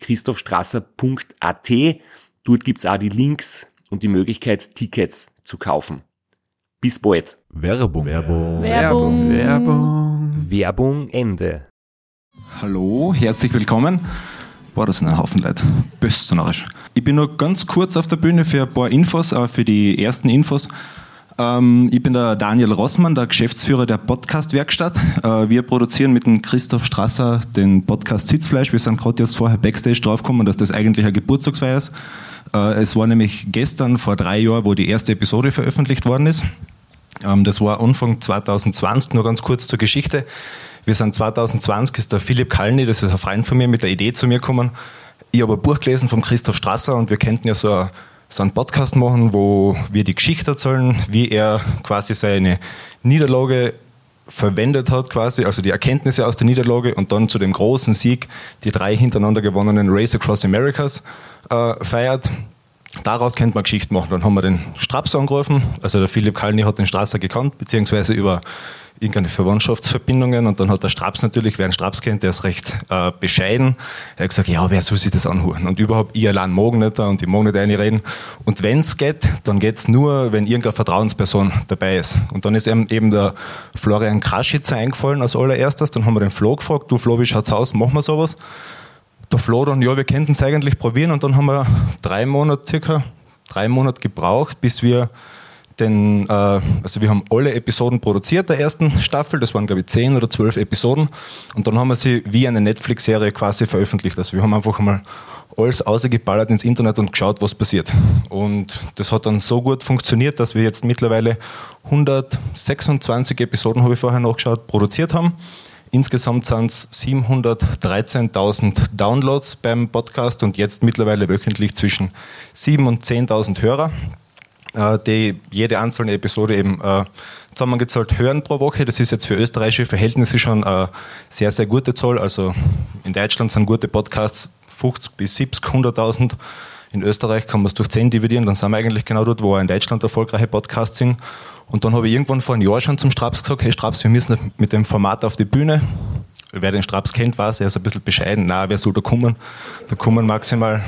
www.christophstrasser.at. Dort gibt's auch die Links und die Möglichkeit, Tickets zu kaufen. Bis bald. Werbung. Werbung. Werbung. Werbung. Werbung Ende. Hallo, herzlich willkommen. Boah, das sind ein Haufen Leute. Böst narrisch. Ich bin nur ganz kurz auf der Bühne für ein paar Infos, äh, für die ersten Infos. Ähm, ich bin der Daniel Rossmann, der Geschäftsführer der Podcast-Werkstatt. Äh, wir produzieren mit dem Christoph Strasser den Podcast Sitzfleisch. Wir sind gerade jetzt vorher Backstage draufgekommen, dass das eigentlich ein Geburtstagsfeier ist. Äh, es war nämlich gestern vor drei Jahren, wo die erste Episode veröffentlicht worden ist. Ähm, das war Anfang 2020, nur ganz kurz zur Geschichte. Wir sind 2020, ist der Philipp Kalny, das ist ein Freund von mir, mit der Idee zu mir gekommen. Ich habe ein Buch gelesen vom Christoph Strasser und wir könnten ja so, ein, so einen Podcast machen, wo wir die Geschichte erzählen, wie er quasi seine Niederlage verwendet hat, quasi, also die Erkenntnisse aus der Niederlage und dann zu dem großen Sieg die drei hintereinander gewonnenen Race Across Americas äh, feiert. Daraus könnte man Geschichte machen. Dann haben wir den Straps angerufen. Also der Philipp Kalny hat den Strasser gekannt, beziehungsweise über irgendeine Verwandtschaftsverbindungen. Und dann hat der Straps natürlich, wer einen Straps kennt, der ist recht äh, bescheiden. Er hat gesagt, ja, wer soll sich das anhören? Und überhaupt, ich allein mag nicht da und ich mag nicht reden. Und wenn es geht, dann geht es nur, wenn irgendeine Vertrauensperson dabei ist. Und dann ist eben der Florian Kraschitzer eingefallen als allererstes. Dann haben wir den Flo gefragt, du Flo, wie schaut's aus? Machen wir sowas? Der Flo dann, ja, wir könnten es eigentlich probieren. Und dann haben wir drei Monate, circa drei Monate gebraucht, bis wir den, äh, also wir haben alle Episoden produziert der ersten Staffel, das waren glaube ich zehn oder zwölf Episoden und dann haben wir sie wie eine Netflix-Serie quasi veröffentlicht. Also wir haben einfach mal alles ausgeballert ins Internet und geschaut, was passiert. Und das hat dann so gut funktioniert, dass wir jetzt mittlerweile 126 Episoden, habe ich vorher nachgeschaut, produziert haben. Insgesamt sind es 713.000 Downloads beim Podcast und jetzt mittlerweile wöchentlich zwischen 7.000 und 10.000 Hörer die jede einzelne Episode eben äh, zusammengezahlt hören pro Woche. Das ist jetzt für österreichische Verhältnisse schon eine sehr, sehr gute Zahl. Also in Deutschland sind gute Podcasts 50 bis 70, 100.000. In Österreich kann man es durch 10 dividieren, dann sind wir eigentlich genau dort, wo in Deutschland erfolgreiche Podcasts sind. Und dann habe ich irgendwann vor einem Jahr schon zum Straps gesagt, hey Straps, wir müssen mit dem Format auf die Bühne. Wer den Straps kennt, weiß, er ist ein bisschen bescheiden. Na, wer soll da kommen? Da kommen maximal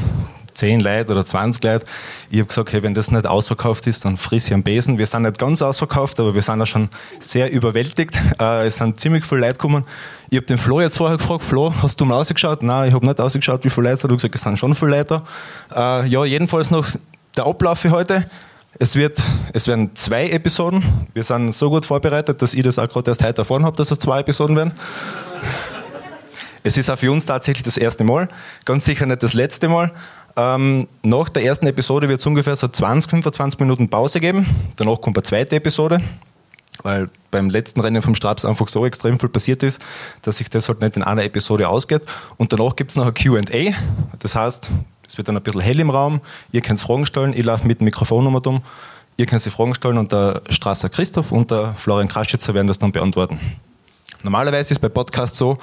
10 Leute oder 20 Leute. Ich habe gesagt, hey, wenn das nicht ausverkauft ist, dann friss ich am Besen. Wir sind nicht ganz ausverkauft, aber wir sind auch schon sehr überwältigt. Äh, es sind ziemlich viele Leute gekommen. Ich habe den Flo jetzt vorher gefragt, Flo, hast du mal ausgeschaut? Nein, ich habe nicht ausgeschaut, wie viele Leute. Du hast gesagt, es sind schon viele Leute. Äh, ja, jedenfalls noch der Ablauf für heute. Es, wird, es werden zwei Episoden. Wir sind so gut vorbereitet, dass ich das auch gerade erst heute erfahren habe, dass es zwei Episoden werden. Es ist auch für uns tatsächlich das erste Mal, ganz sicher nicht das letzte Mal. Ähm, nach der ersten Episode wird es ungefähr so 20, 25 Minuten Pause geben. Danach kommt eine zweite Episode, weil beim letzten Rennen vom Straps einfach so extrem viel passiert ist, dass sich das halt nicht in einer Episode ausgeht. Und danach gibt es noch ein QA. Das heißt, es wird dann ein bisschen hell im Raum. Ihr könnt Fragen stellen, ich laufe mit dem Mikrofon um. Ihr könnt die Fragen stellen und der Strasser Christoph und der Florian Kraschitzer werden das dann beantworten. Normalerweise ist bei Podcasts so,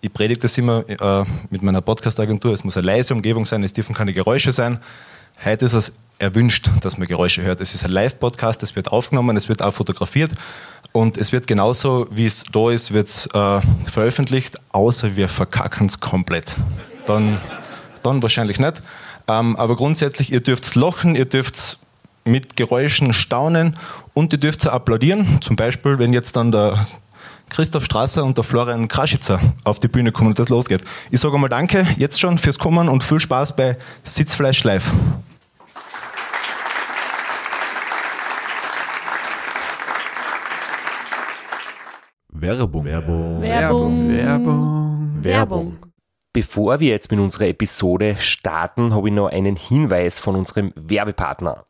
ich predige das immer äh, mit meiner Podcast-Agentur, es muss eine leise Umgebung sein, es dürfen keine Geräusche sein. Heute ist es erwünscht, dass man Geräusche hört. Es ist ein Live-Podcast, es wird aufgenommen, es wird auch fotografiert und es wird genauso, wie es da ist, wird es äh, veröffentlicht, außer wir verkacken es komplett. Dann, dann wahrscheinlich nicht. Ähm, aber grundsätzlich, ihr dürft lachen, ihr dürft mit Geräuschen staunen und ihr dürft applaudieren. Zum Beispiel, wenn jetzt dann der Christoph Strasser und der Florian Kraschitzer auf die Bühne kommen und das losgeht. Ich sage einmal danke jetzt schon fürs Kommen und viel Spaß bei Sitzfleisch Live. Werbung. Werbung. Werbung. Werbung. Werbung. Bevor wir jetzt mit unserer Episode starten, habe ich noch einen Hinweis von unserem Werbepartner.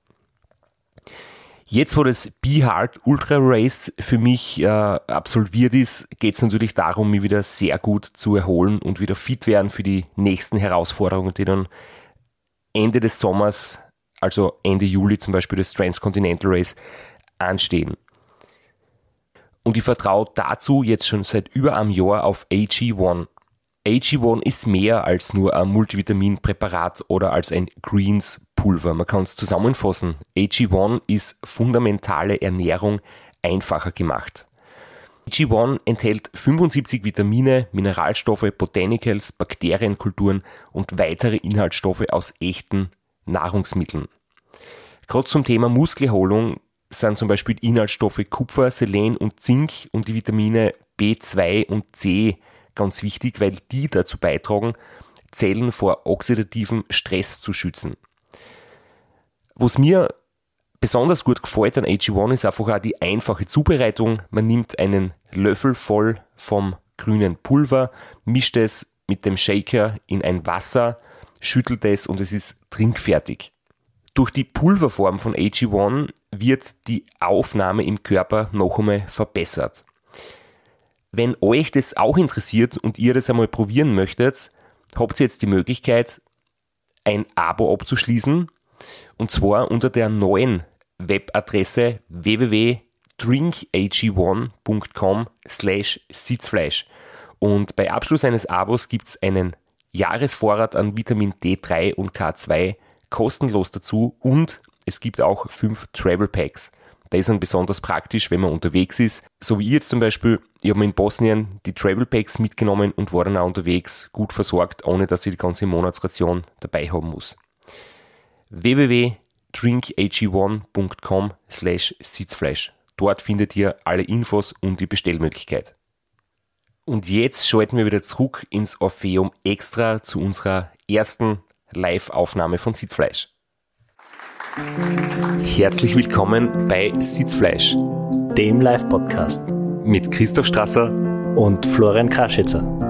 Jetzt, wo das Be Hard Ultra Race für mich äh, absolviert ist, geht es natürlich darum, mich wieder sehr gut zu erholen und wieder fit werden für die nächsten Herausforderungen, die dann Ende des Sommers, also Ende Juli zum Beispiel das Transcontinental Race, anstehen. Und ich vertraue dazu jetzt schon seit über einem Jahr auf AG1. AG1 ist mehr als nur ein Multivitaminpräparat oder als ein Greens-Pulver. Man kann es zusammenfassen. AG1 ist fundamentale Ernährung einfacher gemacht. AG1 enthält 75 Vitamine, Mineralstoffe, Botanicals, Bakterienkulturen und weitere Inhaltsstoffe aus echten Nahrungsmitteln. Gerade zum Thema Muskelerholung sind zum Beispiel Inhaltsstoffe Kupfer, Selen und Zink und die Vitamine B2 und C ganz wichtig, weil die dazu beitragen, Zellen vor oxidativem Stress zu schützen. Was mir besonders gut gefällt an AG1 ist einfach auch die einfache Zubereitung. Man nimmt einen Löffel voll vom grünen Pulver, mischt es mit dem Shaker in ein Wasser, schüttelt es und es ist trinkfertig. Durch die Pulverform von AG1 wird die Aufnahme im Körper noch einmal verbessert. Wenn euch das auch interessiert und ihr das einmal probieren möchtet, habt ihr jetzt die Möglichkeit, ein Abo abzuschließen und zwar unter der neuen Webadresse www.drinkag1.com slash Sitzfleisch. Und bei Abschluss eines Abos gibt es einen Jahresvorrat an Vitamin D3 und K2 kostenlos dazu und es gibt auch fünf Travel Packs. Die sind besonders praktisch, wenn man unterwegs ist. So wie ich jetzt zum Beispiel, ich habe mir in Bosnien die Travel Packs mitgenommen und war dann auch unterwegs gut versorgt, ohne dass ich die ganze Monatsration dabei haben muss. www.drinkag1.com slash Sitzfleisch. Dort findet ihr alle Infos und die Bestellmöglichkeit. Und jetzt schalten wir wieder zurück ins Orpheum Extra zu unserer ersten Live-Aufnahme von Sitzfleisch. Herzlich willkommen bei Sitzfleisch Dem Live-Podcast mit Christoph Strasser. und Florian Kraschitzer.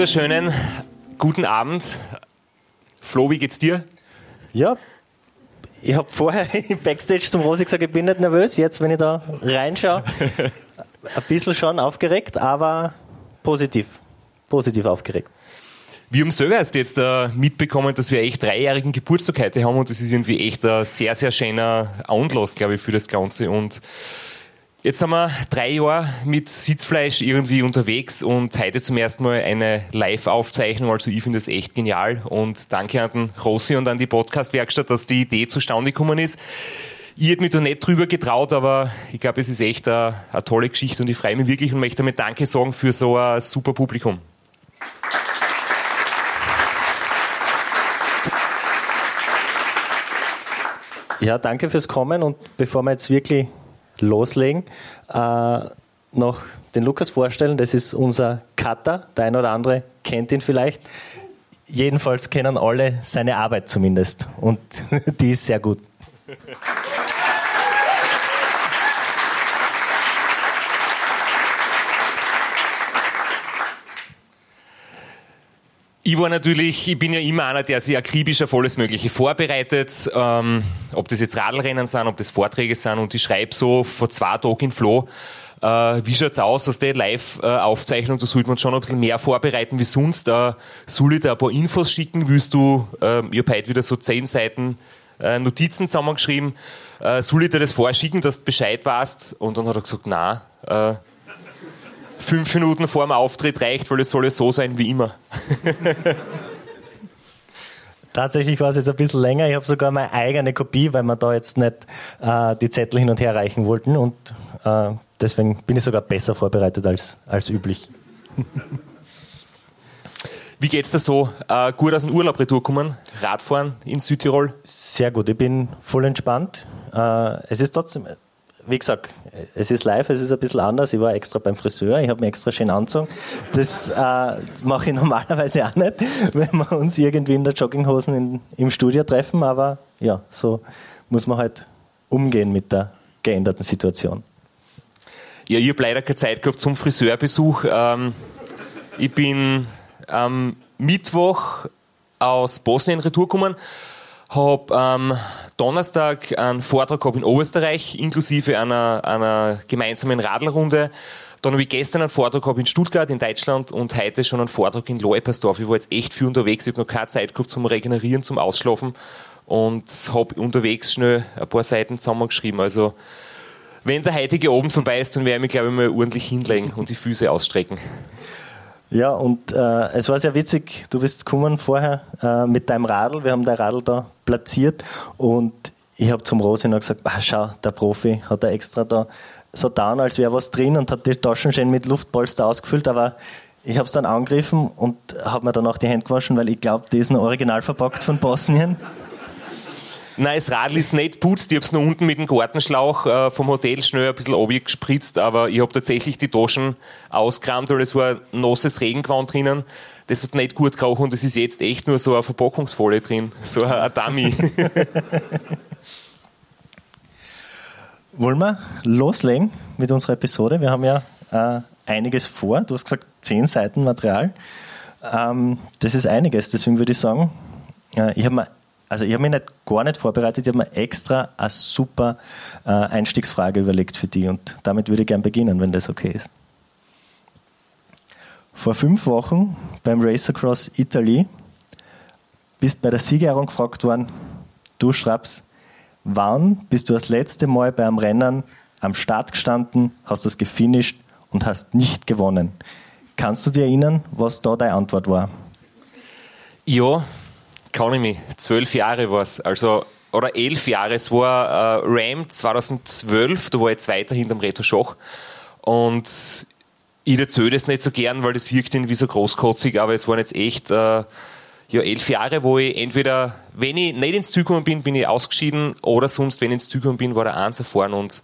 Wunderschönen guten Abend. Flo, wie geht's dir? Ja, ich habe vorher im Backstage zum Rosi gesagt, ich bin nicht nervös. Jetzt, wenn ich da reinschaue, ein bisschen schon aufgeregt, aber positiv. Positiv aufgeregt. Wir haben selber erst jetzt äh, mitbekommen, dass wir echt dreijährigen Geburtstag heute haben und das ist irgendwie echt ein sehr, sehr schöner Anlass, glaube ich, für das Ganze. Und jetzt haben wir drei Jahre mit Sitzfleisch irgendwie unterwegs und heute zum ersten Mal eine Live-Aufzeichnung. Also ich finde das echt genial und danke an den Rossi und an die Podcast-Werkstatt, dass die Idee zustande gekommen ist. Ich hätte mich da nicht drüber getraut, aber ich glaube, es ist echt eine, eine tolle Geschichte und ich freue mich wirklich und möchte damit Danke sagen für so ein super Publikum. Ja, danke fürs Kommen und bevor wir jetzt wirklich loslegen, äh, noch den Lukas vorstellen. Das ist unser Cutter. Der ein oder andere kennt ihn vielleicht. Jedenfalls kennen alle seine Arbeit zumindest und die ist sehr gut. Ich war natürlich, ich bin ja immer einer, der sich akribisch auf alles Mögliche vorbereitet. Ähm, ob das jetzt Radlrennen sind, ob das Vorträge sind und ich schreibe so vor zwei Tagen in Flo, äh, wie schaut's aus, aus der Live-Aufzeichnung, da sollte man schon ein bisschen mehr vorbereiten wie sonst. Äh, soll ich da ein paar Infos schicken? Willst du, äh, ich habe heute wieder so zehn Seiten äh, Notizen zusammengeschrieben, äh, soll ich dir das vorschicken, dass du Bescheid weißt? Und dann hat er gesagt, na, äh, fünf Minuten vor dem Auftritt reicht, weil es soll ja so sein wie immer. Tatsächlich war es jetzt ein bisschen länger. Ich habe sogar meine eigene Kopie, weil wir da jetzt nicht äh, die Zettel hin und her reichen wollten. Und äh, deswegen bin ich sogar besser vorbereitet als, als üblich. Wie geht's dir so? Äh, gut aus dem Urlaub retourkommen? Radfahren in Südtirol? Sehr gut. Ich bin voll entspannt. Äh, es ist trotzdem, wie gesagt, es ist live, es ist ein bisschen anders. Ich war extra beim Friseur, ich habe mir extra schön angezogen. Das äh, mache ich normalerweise auch nicht, wenn wir uns irgendwie in der Jogginghosen in, im Studio treffen. Aber ja, so muss man halt umgehen mit der geänderten Situation. Ja, ich habe leider keine Zeit gehabt zum Friseurbesuch. Ähm, ich bin am Mittwoch aus Bosnien retour gekommen, habe am Donnerstag einen Vortrag gehabt in Oberösterreich, inklusive einer, einer gemeinsamen Radlrunde. Dann habe ich gestern einen Vortrag gehabt in Stuttgart in Deutschland und heute schon einen Vortrag in Leupersdorf. Ich war jetzt echt viel unterwegs, ich habe noch keine Zeit gehabt zum Regenerieren, zum Ausschlafen und habe unterwegs schnell ein paar Seiten zusammengeschrieben. Also wenn der heutige Abend vorbei ist, dann werde ich mich, glaube ich, mal ordentlich hinlegen und die Füße ausstrecken. Ja, und äh, es war sehr witzig, du bist gekommen vorher äh, mit deinem Radl, wir haben dein Radl da platziert und ich habe zum Rosi noch gesagt, ah, schau, der Profi hat er extra da so down, als wäre was drin und hat die Taschen schön mit Luftpolster ausgefüllt, aber ich habe es dann angegriffen und habe mir dann auch die Hände gewaschen, weil ich glaube, die ist noch original verpackt von Bosnien. Nein, das Radl ist nicht putzt. Ich habe es nur unten mit dem Gartenschlauch äh, vom Hotel schnell ein bisschen gespritzt, aber ich habe tatsächlich die Taschen ausgekramt, weil es war nasses Regengewand drinnen. Das hat nicht gut gerochen und es ist jetzt echt nur so eine Verpackungsfolie drin, so ein Dummy. Wollen wir loslegen mit unserer Episode? Wir haben ja äh, einiges vor. Du hast gesagt, zehn Seiten Material. Ähm, das ist einiges, deswegen würde ich sagen, äh, ich habe mir also ich habe mich nicht, gar nicht vorbereitet, ich habe mir extra eine super äh, Einstiegsfrage überlegt für die und damit würde ich gerne beginnen, wenn das okay ist. Vor fünf Wochen beim Race Across Italy bist bei der Siegerehrung gefragt worden, du schreibst, wann bist du das letzte Mal bei einem Rennen am Start gestanden, hast das gefinisht und hast nicht gewonnen? Kannst du dir erinnern, was da deine Antwort war? Ja, kann ich mich. Zwölf Jahre war es. Also, oder elf Jahre. Es war äh, Ram 2012, da war ich Zweiter hinterm Reto Schach. Und ich erzähle das nicht so gern, weil das wirkt irgendwie so großkotzig, aber es waren jetzt echt äh, ja, elf Jahre, wo ich entweder, wenn ich nicht ins Ziel gekommen bin, bin ich ausgeschieden oder sonst, wenn ich ins Ziel gekommen bin, war der Eins erfahren und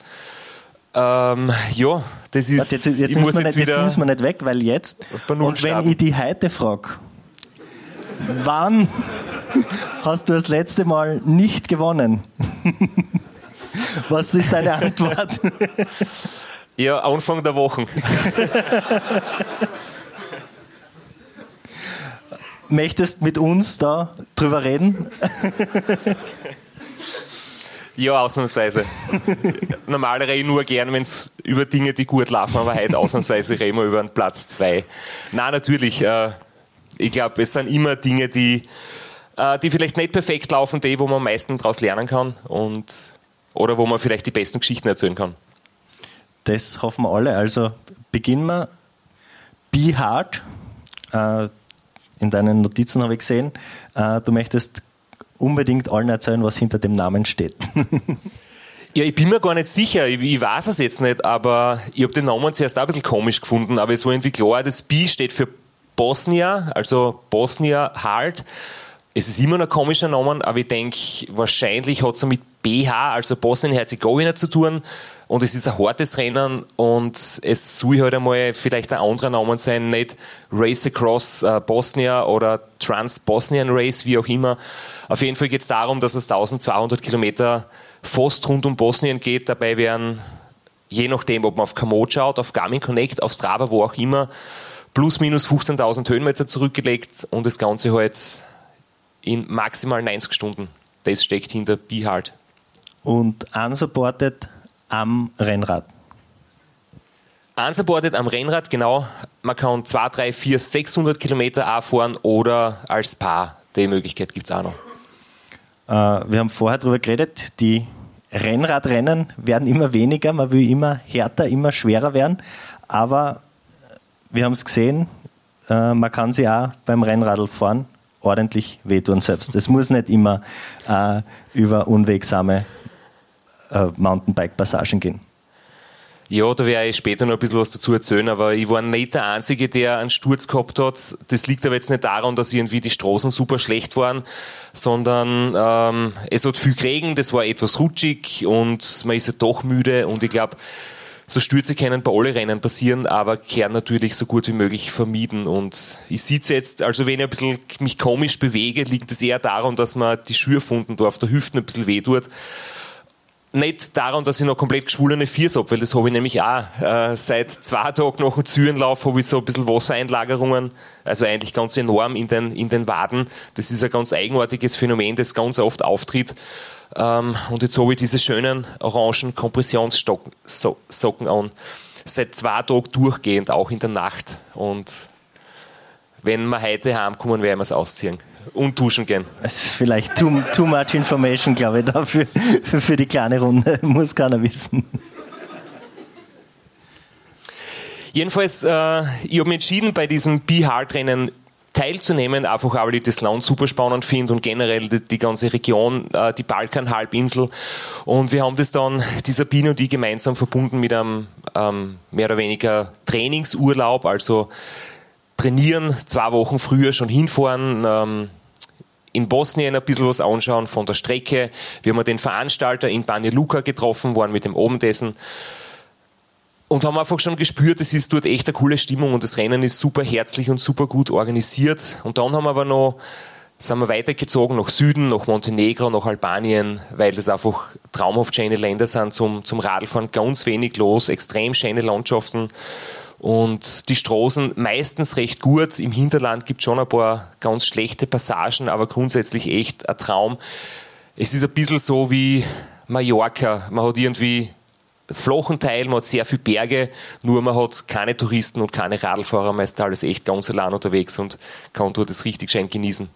ähm, ja, das ist. Jetzt, jetzt, jetzt, müssen nicht, jetzt, müssen wir nicht weg, weil jetzt. Und wenn ich die heute frage, wann hast du das letzte Mal nicht gewonnen? Was ist deine Antwort? Ja, Anfang der Woche. Möchtest mit uns da drüber reden? Ja, ausnahmsweise. Normal rede ich nur gern, wenn es über Dinge, die gut laufen, aber heute ausnahmsweise reden wir über einen Platz 2. Nein, natürlich. Äh, ich glaube, es sind immer Dinge, die äh, die vielleicht nicht perfekt laufen, die, wo man am meisten daraus lernen kann und oder wo man vielleicht die besten Geschichten erzählen kann. Das hoffen wir alle. Also beginnen wir. Be hard. Äh, in deinen Notizen habe ich gesehen, äh, du möchtest unbedingt allen erzählen, was hinter dem Namen steht. Ja, ich bin mir gar nicht sicher, ich, ich weiß es jetzt nicht, aber ich habe den Namen zuerst auch ein bisschen komisch gefunden, aber es war irgendwie klar, das B steht für Bosnia, also Bosnia Hard. Es ist immer noch ein komischer Name, aber ich denke, wahrscheinlich hat es mit BH, also Bosnien-Herzegowina, zu tun. Und es ist ein hartes Rennen und es soll halt einmal vielleicht ein anderer Name sein, nicht Race Across äh, Bosnia oder Trans-Bosnian Race, wie auch immer. Auf jeden Fall geht es darum, dass es 1200 Kilometer fast rund um Bosnien geht. Dabei werden, je nachdem, ob man auf Komoot schaut, auf Garmin Connect, auf Strava, wo auch immer, plus minus 15.000 Höhenmeter zurückgelegt und das Ganze halt in maximal 90 Stunden. Das steckt hinter Be Hard. Und unsupported am Rennrad. Unsupported am Rennrad, genau. Man kann 2, 3, 4, 600 Kilometer auch fahren oder als Paar. Die Möglichkeit gibt es auch noch. Äh, wir haben vorher darüber geredet, die Rennradrennen werden immer weniger, man will immer härter, immer schwerer werden. Aber wir haben es gesehen, äh, man kann sie auch beim Rennradl fahren ordentlich wehtun selbst. Es muss nicht immer äh, über unwegsame äh, Mountainbike-Passagen gehen. Ja, da werde ich später noch ein bisschen was dazu erzählen, aber ich war nicht der Einzige, der einen Sturz gehabt hat. Das liegt aber jetzt nicht daran, dass irgendwie die Straßen super schlecht waren, sondern ähm, es hat viel geregnet, es war etwas rutschig und man ist ja doch müde und ich glaube, so Stürze können bei allen Rennen passieren, aber kehren natürlich so gut wie möglich vermieden. Und ich sitze jetzt, also wenn ich ein bisschen mich komisch bewege, liegt es eher daran, dass man die Schürfunden da auf der Hüfte ein bisschen weh tut nicht daran, dass ich noch komplett geschwollene Viers habe, weil das habe ich nämlich auch. Äh, seit zwei Tagen nach dem Zürenlauf habe ich so ein bisschen Wassereinlagerungen, also eigentlich ganz enorm in den, in den Waden. Das ist ein ganz eigenartiges Phänomen, das ganz oft auftritt. Ähm, und jetzt habe ich diese schönen orangen Kompressionssocken so, an. Seit zwei Tagen durchgehend, auch in der Nacht. Und wenn wir heute heimkommen, werden wir es ausziehen und duschen gehen. Das ist vielleicht too, too much information, glaube ich, dafür für die kleine Runde. Muss keiner wissen. Jedenfalls, äh, ich habe mich entschieden, bei diesem Be-Hard-Rennen teilzunehmen, einfach weil ich das Land super spannend finde und generell die, die ganze Region, äh, die Balkanhalbinsel. Und wir haben das dann, die Sabine und ich gemeinsam verbunden mit einem ähm, mehr oder weniger Trainingsurlaub, also trainieren, zwei Wochen früher schon hinfahren, ähm, in Bosnien ein bisschen was anschauen von der Strecke. Wir haben den Veranstalter in Banja Luka getroffen, waren mit dem Obendessen und haben einfach schon gespürt, es ist dort echt eine coole Stimmung und das Rennen ist super herzlich und super gut organisiert. Und dann haben wir aber noch sind wir weitergezogen nach Süden, nach Montenegro, nach Albanien, weil das einfach traumhaft schöne Länder sind zum, zum Radfahren, ganz wenig los, extrem schöne Landschaften und die Straßen meistens recht gut. Im Hinterland gibt es schon ein paar ganz schlechte Passagen, aber grundsätzlich echt ein Traum. Es ist ein bisschen so wie Mallorca. Man hat irgendwie flachen Teil, man hat sehr viele Berge, nur man hat keine Touristen und keine Radlfahrer, man ist alles echt ganz allein unterwegs und kann dort das richtig schön genießen.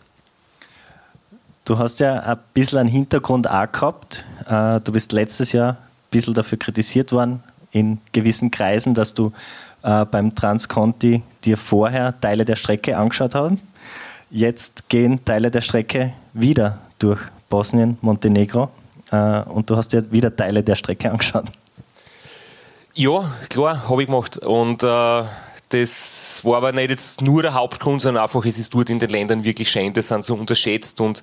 Du hast ja ein bisschen einen Hintergrund auch gehabt. Äh, du bist letztes Jahr ein bisschen dafür kritisiert worden in gewissen Kreisen, dass du äh, beim Transconti dir vorher Teile der Strecke angeschaut haben. Jetzt gehen Teile der Strecke wieder durch Bosnien, Montenegro äh, und du hast dir wieder Teile der Strecke angeschaut. Ja, klar, habe ich gemacht. Und äh, das war aber nicht jetzt nur der Hauptgrund, sondern einfach, es ist dort in den Ländern wirklich schön, das sind so unterschätzt und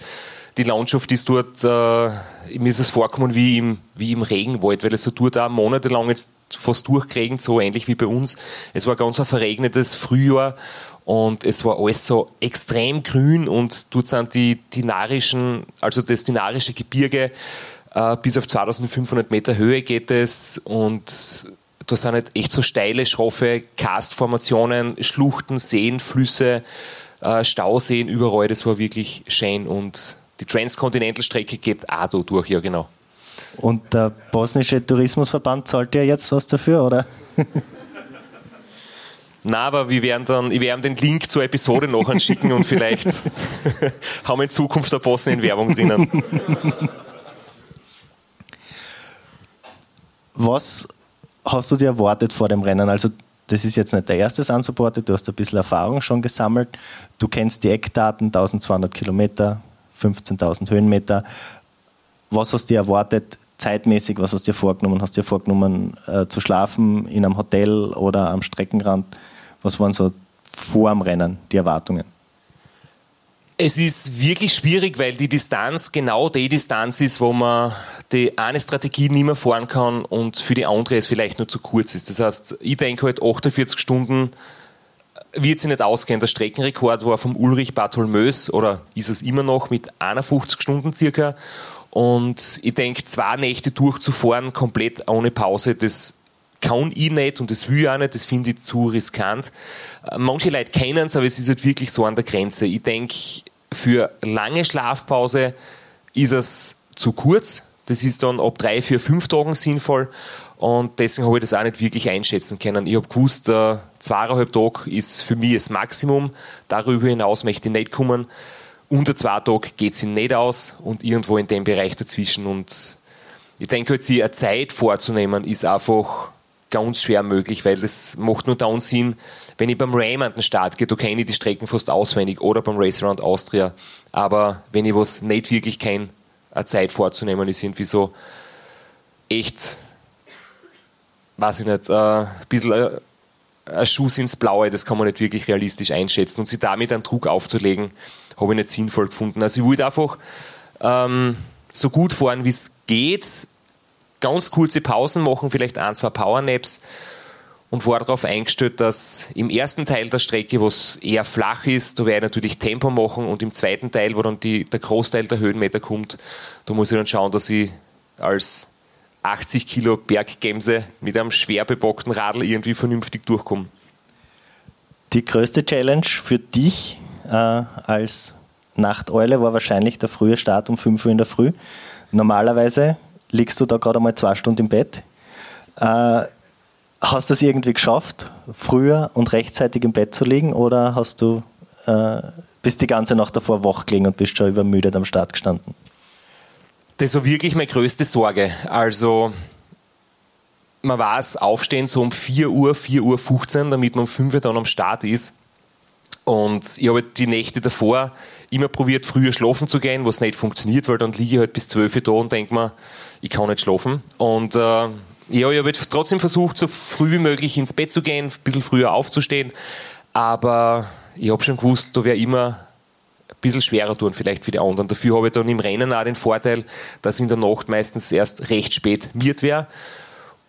die Landschaft ist dort, äh, mir ist es vorkommen wie im, wie im Regenwald, weil es so dort auch monatelang jetzt fast durchgeregnet, so ähnlich wie bei uns. Es war ganz ein verregnetes Frühjahr und es war alles so extrem grün und dort sind die dinarischen, also das dinarische Gebirge, bis auf 2500 Meter Höhe geht es und da sind halt echt so steile, schroffe Karstformationen, Schluchten, Seen, Flüsse, äh, Stauseen überall. Das war wirklich schön und die Transcontinental-Strecke geht auch da durch, ja genau. Und der bosnische Tourismusverband zahlt ja jetzt was dafür, oder? Na, aber wir werden dann, ich werde den Link zur Episode noch anschicken und vielleicht haben wir in Zukunft der Bosnien Werbung drinnen. Was hast du dir erwartet vor dem Rennen? Also, das ist jetzt nicht der erste Unsupported, du hast ein bisschen Erfahrung schon gesammelt. Du kennst die Eckdaten, 1200 Kilometer, 15.000 Höhenmeter. Was hast du dir erwartet zeitmäßig? Was hast du dir vorgenommen? Hast du dir vorgenommen, äh, zu schlafen in einem Hotel oder am Streckenrand? Was waren so vor dem Rennen die Erwartungen? Es ist wirklich schwierig, weil die Distanz genau die Distanz ist, wo man die eine Strategie nicht mehr fahren kann und für die andere es vielleicht nur zu kurz ist. Das heißt, ich denke halt 48 Stunden wird sie nicht ausgehen. Der Streckenrekord war vom Ulrich Bartholmös oder ist es immer noch mit 51 Stunden circa. Und ich denke, zwei Nächte durchzufahren, komplett ohne Pause, das kann ich nicht und das will ich auch nicht, das finde ich zu riskant. Manche Leute kennen es, aber es ist halt wirklich so an der Grenze. Ich denke, für lange Schlafpause ist es zu kurz. Das ist dann ab drei, vier, fünf Tagen sinnvoll. Und deswegen habe ich das auch nicht wirklich einschätzen können. Ich habe gewusst, äh, zweieinhalb Tage ist für mich das Maximum. Darüber hinaus möchte ich nicht kommen. Unter zwei Tagen geht es nicht aus und irgendwo in dem Bereich dazwischen. Und ich denke, halt, sich eine Zeit vorzunehmen, ist einfach ganz schwer möglich, weil das macht nur dann Sinn, wenn ich beim Ram an den Start gehe, da kenne ich die Strecken fast auswendig oder beim Race Around Austria. Aber wenn ich was nicht wirklich kenne, eine Zeit vorzunehmen, ist irgendwie so echt, weiß ich nicht, äh, ein bisschen äh, ein Schuss ins Blaue, das kann man nicht wirklich realistisch einschätzen. Und sie damit einen Druck aufzulegen, habe ich nicht sinnvoll gefunden. Also ich wollte einfach ähm, so gut fahren, wie es geht, ganz kurze Pausen machen, vielleicht ein, zwei Powernaps und war darauf eingestellt, dass im ersten Teil der Strecke, wo es eher flach ist, da werde ich natürlich Tempo machen und im zweiten Teil, wo dann die, der Großteil der Höhenmeter kommt, da muss ich dann schauen, dass ich als 80 Kilo Berggemse mit einem schwer bebockten Radl irgendwie vernünftig durchkomme. Die größte Challenge für dich äh, als Nachteule war wahrscheinlich der frühe Start um 5 Uhr in der Früh. Normalerweise liegst du da gerade einmal zwei Stunden im Bett. Äh, hast du es irgendwie geschafft, früher und rechtzeitig im Bett zu liegen oder hast du äh, bist die ganze Nacht davor wach gelegen und bist schon übermüdet am Start gestanden? Das war wirklich meine größte Sorge. Also man weiß, aufstehen so um 4 Uhr, 4 Uhr 15, damit man um 5 Uhr dann am Start ist. Und ich habe die Nächte davor immer probiert, früher schlafen zu gehen, was nicht funktioniert, weil dann liege ich halt bis 12 Uhr da und denke mir, ich kann nicht schlafen. Und äh, ja, ich habe trotzdem versucht, so früh wie möglich ins Bett zu gehen, ein bisschen früher aufzustehen. Aber ich habe schon gewusst, da wäre immer ein bisschen schwerer tun, vielleicht für die anderen. Dafür habe ich dann im Rennen auch den Vorteil, dass in der Nacht meistens erst recht spät wird wäre.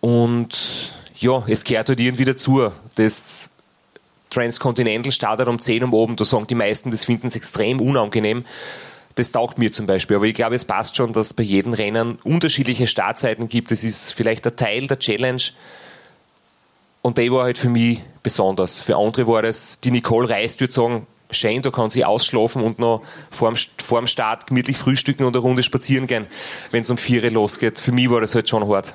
Und ja, es gehört halt irgendwie dazu. Das Transcontinental startet um 10 Uhr oben, da sagen die meisten, das finden sie extrem unangenehm. Das taugt mir zum Beispiel. Aber ich glaube, es passt schon, dass es bei jedem Rennen unterschiedliche Startzeiten gibt. Das ist vielleicht ein Teil der Challenge. Und der war halt für mich besonders. Für andere war das, die Nicole Reis würde sagen, schön, da kann sie ausschlafen und noch vor dem, vor dem Start gemütlich frühstücken und eine Runde spazieren gehen, wenn es um vier losgeht. Für mich war das halt schon hart.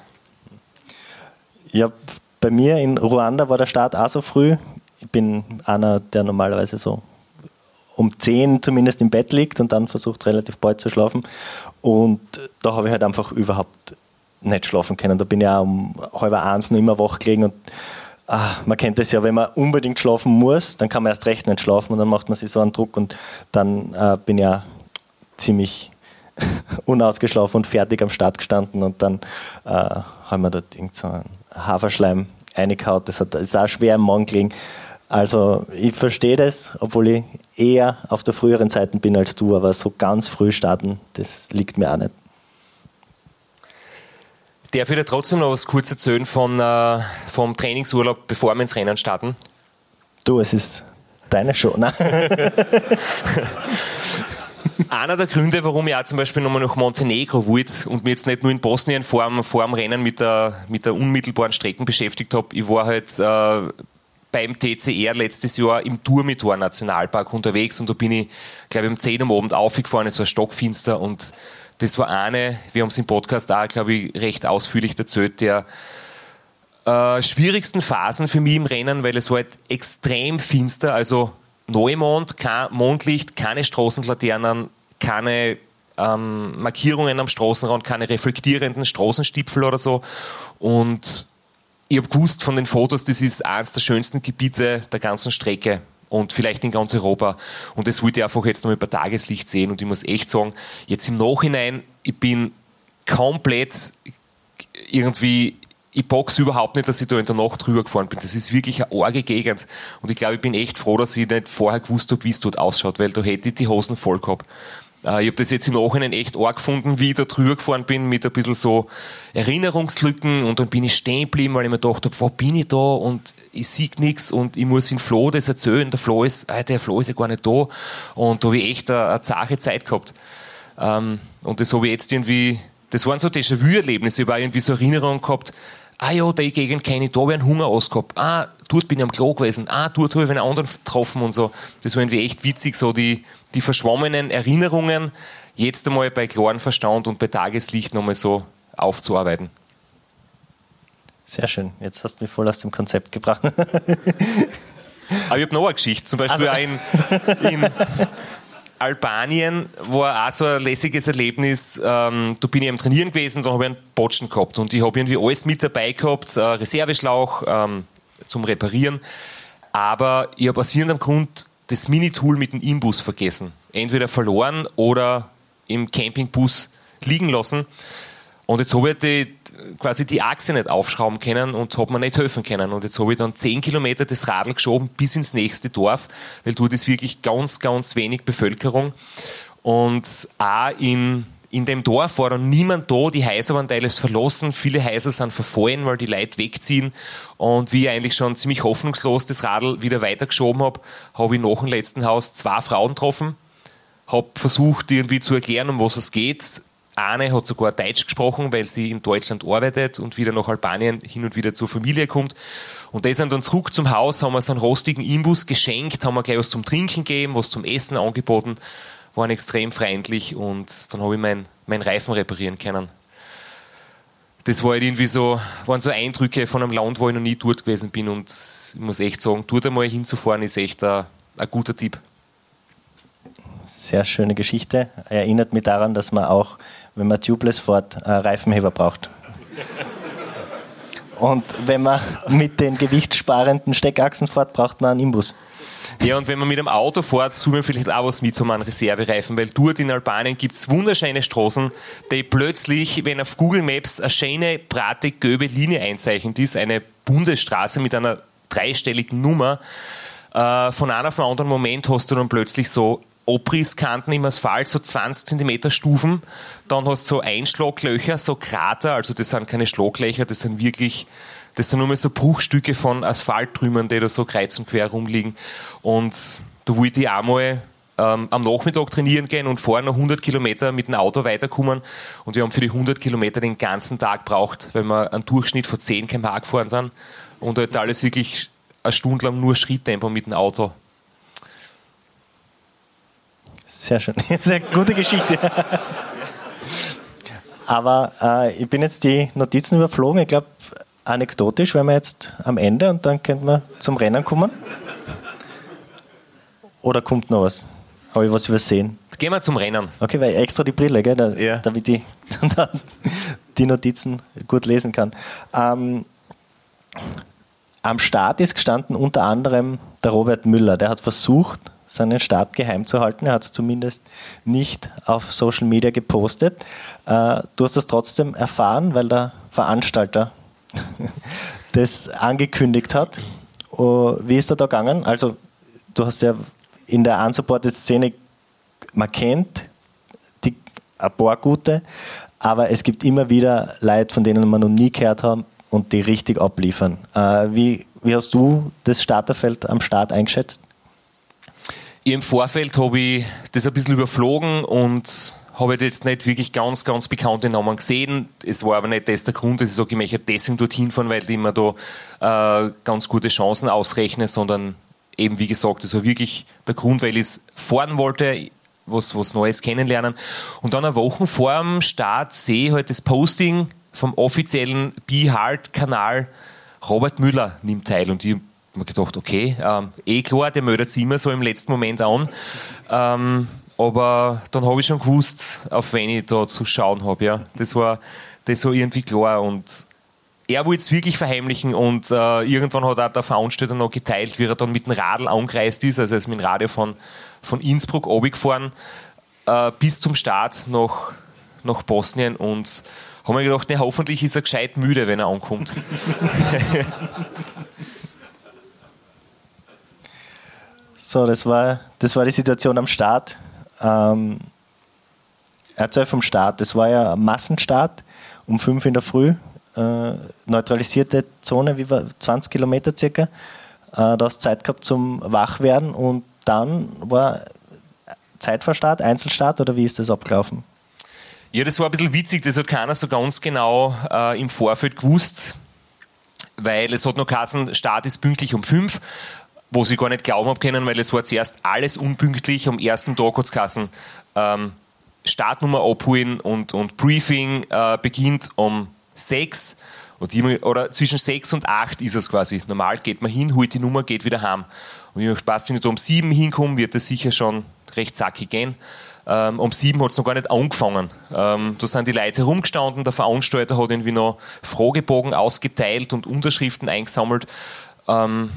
Ja, bei mir in Ruanda war der Start auch so früh. Ich bin einer, der normalerweise so um 10 zumindest im Bett liegt und dann versucht relativ bald zu schlafen. Und da habe ich halt einfach überhaupt nicht schlafen können. Da bin ich auch um halb eins noch immer wach gelegen und ah, man kennt das ja, wenn man unbedingt schlafen muss, dann kann man erst recht nicht schlafen und dann macht man sich so einen Druck und dann äh, bin ich auch ziemlich unausgeschlafen und fertig am Start gestanden und dann äh, haben wir dort irgend so einen Haferschleim reingehauen. Das, hat, das ist auch schwer im Magen gelegen. Also ich verstehe das, obwohl ich eher auf der früheren Seite bin als du, aber so ganz früh starten, das liegt mir auch nicht. Darf ich dir trotzdem noch was kurz erzählen von, äh, vom Trainingsurlaub, bevor wir ins Rennen starten? Du, es ist deine Show, ne? Einer der Gründe, warum ich auch zum Beispiel nochmal nach Montenegro wollte und mich jetzt nicht nur in Bosnien vor dem, vor dem Rennen mit der, mit der unmittelbaren Strecken beschäftigt habe, ich war halt äh, beim TCR letztes Jahr im Durmitor Nationalpark unterwegs und da bin ich, glaube ich, um 10 Uhr am Abend aufgefahren, es war stockfinster und das war eine, wir haben es im Podcast auch, glaube ich, recht ausführlich erzählt, der äh, schwierigsten Phasen für mich im Rennen, weil es war halt extrem finster, also Neumond, kein Mondlicht, keine Straßenlaternen, keine ähm, Markierungen am Straßenrand, keine reflektierenden Straßenstipfel oder so. Und ich habe gewusst von den Fotos, das ist eines der schönsten Gebiete der ganzen Strecke und vielleicht in ganz Europa. Und das wollte ich einfach jetzt noch mal bei Tageslicht sehen. Und ich muss echt sagen, jetzt im Nachhinein, ich bin komplett irgendwie, ich boxe überhaupt nicht, dass ich da in der Nacht drüber gefahren bin. Das ist wirklich eine arge Gegend. Und ich glaube, ich bin echt froh, dass ich nicht vorher gewusst habe, wie es dort ausschaut, weil da hätte ich die Hosen voll gehabt. Äh, ich habe das jetzt im Nachhinein echt arg gefunden, wie ich da drüber gefahren bin, mit ein bisschen so Erinnerungslücken und dann bin ich stehen geblieben, weil ich mir gedacht habe, wo bin ich da und ich sehe nichts und ich muss in Flo das erzählen. Der Flo ist, äh, der Flo ist ja gar nicht da und da habe ich echt eine, eine zahre Zeit gehabt. Ähm, und das habe ich jetzt irgendwie, das waren so Déjà-vu-Erlebnisse, ich habe irgendwie so Erinnerungen gehabt, ah ja, die Gegend kenne ich, da habe ich einen Hunger ausgehabt, ah, dort bin ich am Klo gewesen, ah, dort habe ich einen anderen getroffen und so. Das war irgendwie echt witzig, so die, die verschwommenen Erinnerungen jetzt einmal bei klarem Verstand und bei Tageslicht nochmal so aufzuarbeiten. Sehr schön. Jetzt hast du mich voll aus dem Konzept gebracht. Aber ich habe noch eine Geschichte. Zum Beispiel also. in, in, Albanien war auch so ein lässiges Erlebnis. Ähm, da bin ich am Trainieren gewesen, da habe ich einen Botschen gehabt und ich habe irgendwie alles mit dabei gehabt, äh, Reserveschlauch ähm, zum Reparieren. Aber ich habe aus irgendeinem Grund das Mini-Tool mit dem Imbus vergessen. Entweder verloren oder im Campingbus liegen lassen. Und jetzt habe ich die, quasi die Achse nicht aufschrauben können und habe mir nicht helfen können. Und jetzt habe ich dann 10 Kilometer das Radl geschoben bis ins nächste Dorf, weil dort ist wirklich ganz, ganz wenig Bevölkerung. Und auch in, in dem Dorf war dann niemand da, die Häuser waren teilweise verlassen, viele Häuser sind verfallen, weil die Leute wegziehen. Und wie ich eigentlich schon ziemlich hoffnungslos das Radl wieder weitergeschoben habe, habe ich nach dem letzten Haus zwei Frauen getroffen, habe versucht irgendwie zu erklären, um was es geht eine hat sogar Deutsch gesprochen, weil sie in Deutschland arbeitet und wieder nach Albanien hin und wieder zur Familie kommt. Und die sind dann zurück zum Haus, haben wir so einen rostigen Imbus geschenkt, haben wir gleich was zum Trinken gegeben, was zum Essen angeboten, waren extrem freundlich und dann habe ich meinen mein Reifen reparieren können. Das war halt irgendwie so, waren so Eindrücke von einem Land, wo ich noch nie dort gewesen bin und ich muss echt sagen, dort einmal hinzufahren ist echt ein, guter Tipp sehr schöne Geschichte. Erinnert mich daran, dass man auch, wenn man tubeless fährt, Reifenheber braucht. Und wenn man mit den gewichtssparenden Steckachsen fährt, braucht man einen Imbus. Ja, und wenn man mit einem Auto fährt, soll man vielleicht auch was mit, so einen Reservereifen, weil dort in Albanien gibt es wunderschöne Straßen, die plötzlich, wenn auf Google Maps eine schöne, brate, gelbe Linie einzeichnet ist, eine Bundesstraße mit einer dreistelligen Nummer, äh, von einem auf einen anderen Moment hast du dann plötzlich so Abrisskanten im Asphalt, so 20 cm Stufen. Dann hast du so Einschlaglöcher, so Krater, also das sind keine Schlaglöcher, das sind wirklich, das sind nur mal so Bruchstücke von Asphalttrümmern, die da so kreuz und quer rumliegen. Und da wollte ich einmal ähm, am Nachmittag trainieren gehen und vorher noch 100 Kilometer mit dem Auto weiterkommen. Und wir haben für die 100 Kilometer den ganzen Tag gebraucht, weil wir einen Durchschnitt von 10 km/h gefahren sind. Und halt alles wirklich eine Stunde lang nur Schritttempo mit dem Auto. Sehr schön. Sehr gute Geschichte. Aber äh, ich bin jetzt die Notizen überflogen. Ich glaube, anekdotisch wären wir jetzt am Ende und dann könnten wir zum Rennen kommen. Oder kommt noch was? Habe ich was übersehen? Gehen wir zum Rennen. Okay, weil extra die Brille, gell, da, ja. damit ich die Notizen gut lesen kann. Ähm, am Start ist gestanden unter anderem der Robert Müller. Der hat versucht, seinen Start geheim zu halten. Er hat es zumindest nicht auf Social Media gepostet. Äh, du hast das trotzdem erfahren, weil der Veranstalter das angekündigt hat. Oh, wie ist er da gegangen? Also, du hast ja in der Unsupported-Szene, man kennt die, ein paar gute, aber es gibt immer wieder Leute, von denen man noch nie gehört hat und die richtig abliefern. Äh, wie, wie hast du das Starterfeld am Start eingeschätzt? Im Vorfeld habe ich das ein bisschen überflogen und habe jetzt nicht wirklich ganz, ganz bekannte Namen gesehen. Es war aber nicht das der Grund, dass ich sage, ich möchte deswegen dorthin fahren, weil ich mir da äh, ganz gute Chancen ausrechne, sondern eben, wie gesagt, das war wirklich der Grund, weil ich es fahren wollte, was, was Neues kennenlernen. Und dann eine Woche vor dem Start sehe ich halt das Posting vom offiziellen Be Hard-Kanal, Robert Müller nimmt teil und ich mir gedacht, okay, ähm, eh klar, der meldet sich immer so im letzten Moment an. Ähm, aber dann habe ich schon gewusst, auf wen ich da zu schauen habe. Ja. Das, war, das war irgendwie klar. Und er wollte es wirklich verheimlichen und äh, irgendwann hat auch der Veranstalter noch geteilt, wie er dann mit dem Radl angereist ist. Also er ist mit dem Radio von, von Innsbruck runtergefahren äh, bis zum Start nach, nach Bosnien und haben mir gedacht, ne, hoffentlich ist er gescheit müde, wenn er ankommt. So, das war, das war die Situation am Start. Ähm, erzähl vom Start. Das war ja ein Massenstart um 5 in der Früh. Äh, neutralisierte Zone, wie war 20 Kilometer circa. Äh, da hast Zeit gehabt zum Wachwerden und dann war Zeit vor Start, Einzelstart oder wie ist das abgelaufen? Ja, das war ein bisschen witzig, das hat keiner so ganz genau äh, im Vorfeld gewusst, weil es hat noch geheißen, Start ist pünktlich um 5 wo sie gar nicht glauben haben können, weil es war zuerst alles unpünktlich. Am ersten Tag hat es ähm, Startnummer abholen und, und Briefing äh, beginnt um sechs Und ich, oder zwischen sechs und acht ist es quasi. Normal geht man hin, holt die Nummer, geht wieder heim. Und ich habe Spaß, wenn ich da um sieben hinkomme, wird das sicher schon recht zackig gehen. Ähm, um sieben hat es noch gar nicht angefangen. Ähm, da sind die Leute herumgestanden, der Veranstalter hat irgendwie noch Fragebogen ausgeteilt und Unterschriften eingesammelt. Ähm,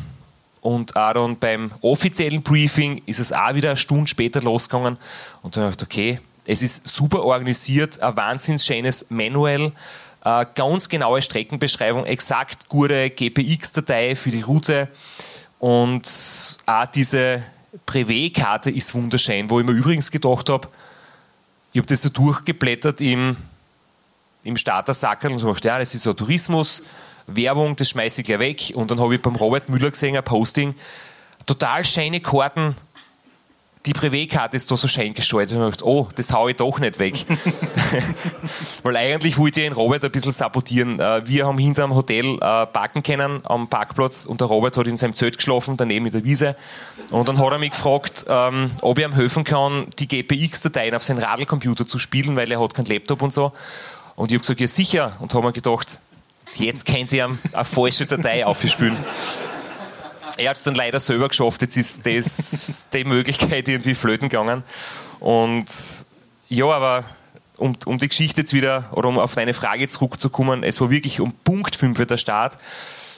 und auch dann beim offiziellen Briefing ist es auch wieder eine Stunde später losgegangen. Und dann habe ich gedacht, okay, es ist super organisiert, ein wahnsinnig schönes Manual, eine ganz genaue Streckenbeschreibung, exakt gute GPX-Datei für die Route und auch diese Privé-Karte ist wunderschön, wo ich mir übrigens gedacht habe, ich habe das so durchgeblättert im, im Startersackel und so gedacht, ja, das ist so Tourismus, Werbung, das schmeiße ich gleich weg. Und dann habe ich beim Robert Müller gesehen, ein Posting, total schöne Karten, die Privé-Karte ist da so schön gestaltet. Und ich dachte, oh, das haue ich doch nicht weg. Weil eigentlich wollte ich den Robert ein bisschen sabotieren. Äh, wir haben hinter dem Hotel äh, parken können am Parkplatz und der Robert hat in seinem Zelt geschlafen, daneben in der Wiese. Und dann hat er mich gefragt, ähm, ob ich ihm helfen kann, die GPX-Dateien auf seinen Radlcomputer zu spielen, weil er hat keinen Laptop und so. Und ich habe gesagt, ja sicher. Und habe mir gedacht, jetzt könnt ihr eine falsche Datei aufspielen er hat es dann leider selber geschafft. Jetzt ist das, die Möglichkeit irgendwie flöten gegangen. Und ja, aber um, um die Geschichte jetzt wieder, oder um auf deine Frage zurückzukommen, es war wirklich um Punkt 5 der Start.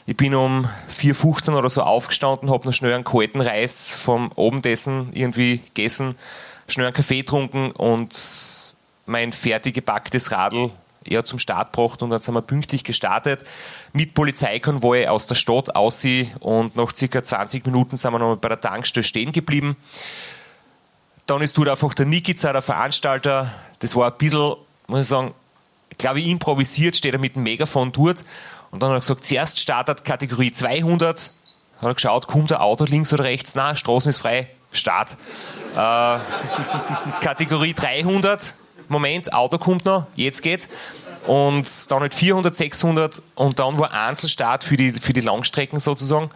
Ich bin um 4.15 oder so aufgestanden, habe noch schnell einen kalten Reis vom Abendessen irgendwie gegessen, schnell einen Kaffee getrunken und mein fertig gebacktes Radl ja, zum Start gebracht und dann sind wir pünktlich gestartet. Mit Polizeikonvoi aus der Stadt aus und nach circa 20 Minuten sind wir noch bei der Tankstelle stehen geblieben. Dann ist dort einfach der Nikica, der Veranstalter, das war ein bisschen, muss ich sagen, glaube ich, improvisiert, steht er mit dem Megafon dort. Und dann hat er gesagt, zuerst startet Kategorie 200, hat er geschaut, kommt ein Auto links oder rechts, na, Straßen ist frei, Start. Äh, Kategorie 300, Moment, Auto kommt noch, jetzt geht's. Und dann halt 400, 600 und dann war Einzelstart für die, für die Langstrecken sozusagen.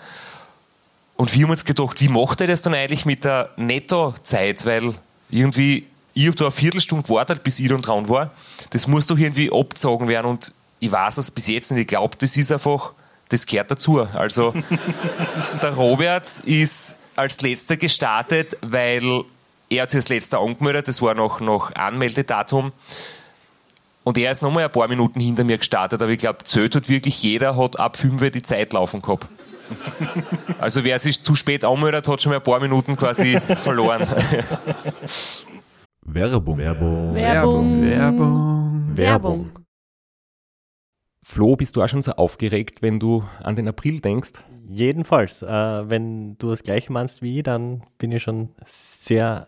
Und wir haben uns gedacht, wie macht er das dann eigentlich mit der Nettozeit? Weil irgendwie, ich habe da eine Viertelstunde gewartet, bis ich dann dran war. Das muss doch irgendwie abgezogen werden und ich weiß es bis jetzt nicht. Ich glaube, das ist einfach, das gehört dazu. Also, der Robert ist als letzter gestartet, weil er hat sich als letzter angemeldet, das war noch, noch Anmeldedatum. Und er ist nochmal ein paar Minuten hinter mir gestartet, aber ich glaube, zählt hat wirklich jeder, hat ab 5 die Zeit laufen gehabt. Also wer sich zu spät anmeldet, hat schon mal ein paar Minuten quasi verloren. Werbung. Werbung. Werbung. Werbung. Werbung. Flo, bist du auch schon so aufgeregt, wenn du an den April denkst? Jedenfalls. Äh, wenn du das gleiche meinst wie ich, dann bin ich schon sehr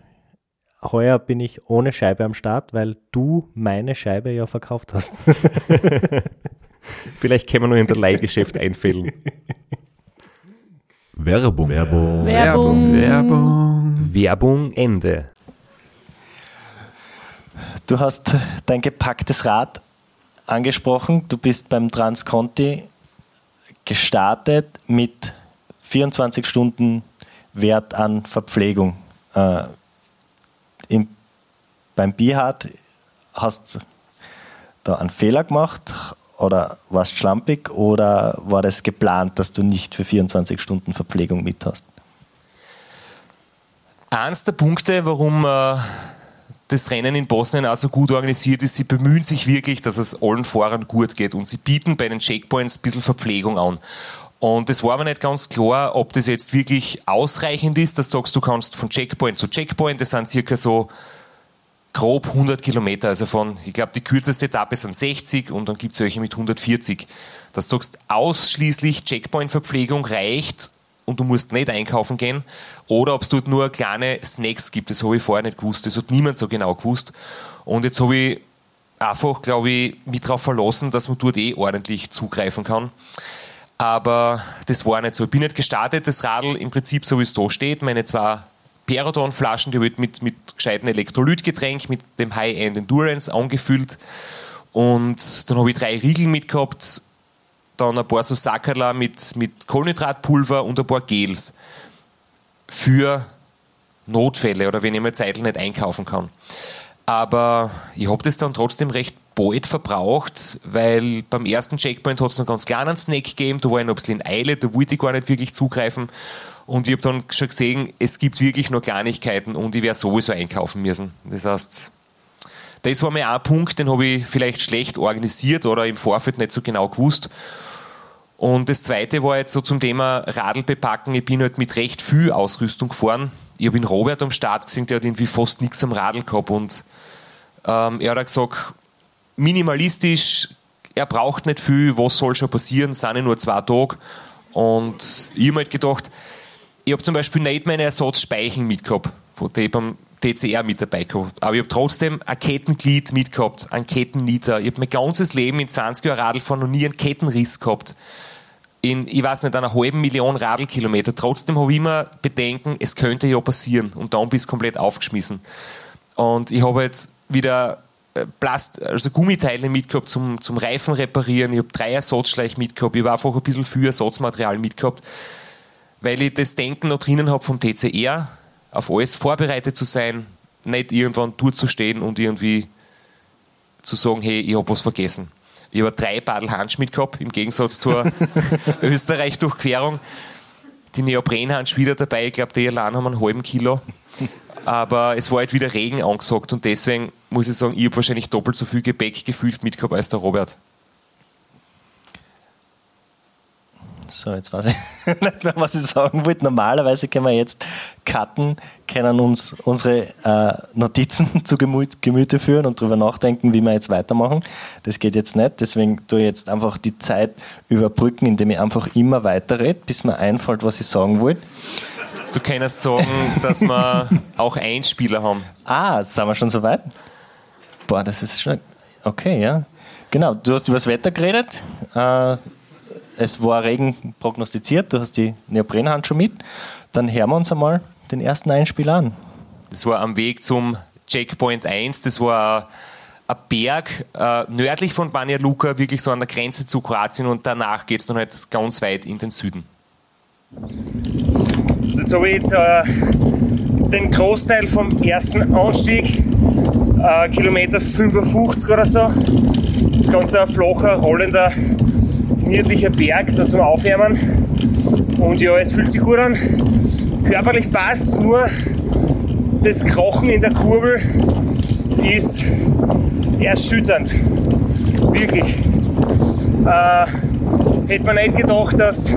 Heuer bin ich ohne Scheibe am Start, weil du meine Scheibe ja verkauft hast. Vielleicht können wir nur in der Leihgeschäft einfällen. Werbung. Werbung. Werbung. Werbung. Werbung Ende. Du hast dein gepacktes Rad angesprochen. Du bist beim Transconti gestartet mit 24 Stunden Wert an Verpflegung. Im, beim Bihard hast da einen Fehler gemacht oder warst schlampig oder war das geplant, dass du nicht für 24 Stunden Verpflegung mit hast? Eins der Punkte, warum äh, das Rennen in Bosnien auch so gut organisiert ist, sie bemühen sich wirklich, dass es allen Fahrern gut geht und sie bieten bei den Checkpoints ein bisschen Verpflegung an. Und es war aber nicht ganz klar, ob das jetzt wirklich ausreichend ist, dass du sagst, du kannst von Checkpoint zu Checkpoint, das sind circa so grob 100 Kilometer, also von, ich glaube, die kürzeste Etappe sind 60 und dann gibt es welche mit 140. Dass du sagst, ausschließlich Checkpoint-Verpflegung reicht und du musst nicht einkaufen gehen oder ob es dort nur kleine Snacks gibt, das habe ich vorher nicht gewusst, das hat niemand so genau gewusst. Und jetzt habe ich einfach, glaube ich, mich darauf verlassen, dass man dort eh ordentlich zugreifen kann. Aber das war nicht so. Ich bin nicht gestartet, das Radl im Prinzip so wie es da steht, meine zwei Perodon-Flaschen, die wird mit, mit gescheiten Elektrolytgetränk, mit dem High-End Endurance angefüllt. Und dann habe ich drei Riegel mitgehabt, dann ein paar so Sackerler mit, mit Kohlenhydratpulver und ein paar Gels für Notfälle oder wenn ich mal Zeit nicht einkaufen kann. Aber ich habe das dann trotzdem recht bald verbraucht, weil beim ersten Checkpoint hat es noch ganz kleinen Snack gegeben, da war ich noch ein bisschen in Eile, da wollte ich gar nicht wirklich zugreifen. Und ich habe dann schon gesehen, es gibt wirklich nur Kleinigkeiten und ich werde sowieso einkaufen müssen. Das heißt, das war mir ein Punkt, den habe ich vielleicht schlecht organisiert oder im Vorfeld nicht so genau gewusst. Und das zweite war jetzt so zum Thema Radl bepacken. Ich bin halt mit recht viel Ausrüstung gefahren. Ich habe ihn Robert am Start gesehen, der hat irgendwie fast nichts am Radl gehabt. Und ähm, er hat gesagt, minimalistisch, er braucht nicht viel, was soll schon passieren, sind ja nur zwei Tage. Und ich habe mir halt gedacht, ich habe zum Beispiel nicht meine Ersatzspeichen mitgehabt, die ich beim TCR mit dabei gehabt. Aber ich habe trotzdem ein Kettenglied mitgehabt, ein Kettennieder. Ich habe mein ganzes Leben in 20 Jahren Radl noch nie einen Kettenriss gehabt. In, ich weiß nicht, einer halben Million Radlkilometer. Trotzdem habe ich immer Bedenken, es könnte ja passieren. Und dann bist du komplett aufgeschmissen. Und ich habe jetzt wieder Plast, also Gummiteile mitgehabt zum, zum Reifen reparieren. Ich habe drei Ersatzschleich mitgehabt. Ich habe einfach ein bisschen viel Ersatzmaterial mitgehabt, weil ich das Denken noch drinnen habe vom TCR auf alles vorbereitet zu sein, nicht irgendwann durchzustehen und irgendwie zu sagen, hey, ich habe was vergessen. Ich habe drei Badel Hansch mitgehabt, im Gegensatz zur Österreich-Durchquerung. Die Neoprenhansch wieder dabei, ich glaube, die allein haben einen halben Kilo. Aber es war halt wieder Regen angesagt und deswegen muss ich sagen, ich habe wahrscheinlich doppelt so viel Gepäck gefühlt mitgehabt als der Robert. So, jetzt weiß ich nicht mehr, was ich sagen wollte. Normalerweise können wir jetzt cutten, können uns unsere äh, Notizen zu Gemüt, Gemüte führen und darüber nachdenken, wie wir jetzt weitermachen. Das geht jetzt nicht, deswegen tue ich jetzt einfach die Zeit überbrücken, indem ich einfach immer weiter rede, bis mir einfällt, was ich sagen wollte. Du kannst sagen, dass wir auch Einspieler haben. Ah, sind wir schon so weit? Boah, das ist schon. Okay, ja. Genau, du hast über das Wetter geredet. Äh, es war Regen prognostiziert, du hast die Neoprenhandschuhe mit. Dann hören wir uns einmal den ersten Einspieler an. Das war am Weg zum Checkpoint 1. Das war ein Berg äh, nördlich von Banja Luka, wirklich so an der Grenze zu Kroatien und danach geht es dann halt ganz weit in den Süden. Also jetzt habe ich da den Großteil vom ersten Anstieg, äh, Kilometer 55 oder so. Das Ganze ein flacher, rollender, niedlicher Berg, so zum Aufwärmen. Und ja, es fühlt sich gut an. Körperlich passt nur das Krochen in der Kurbel ist erschütternd. Wirklich. Äh, hätte man nicht gedacht, dass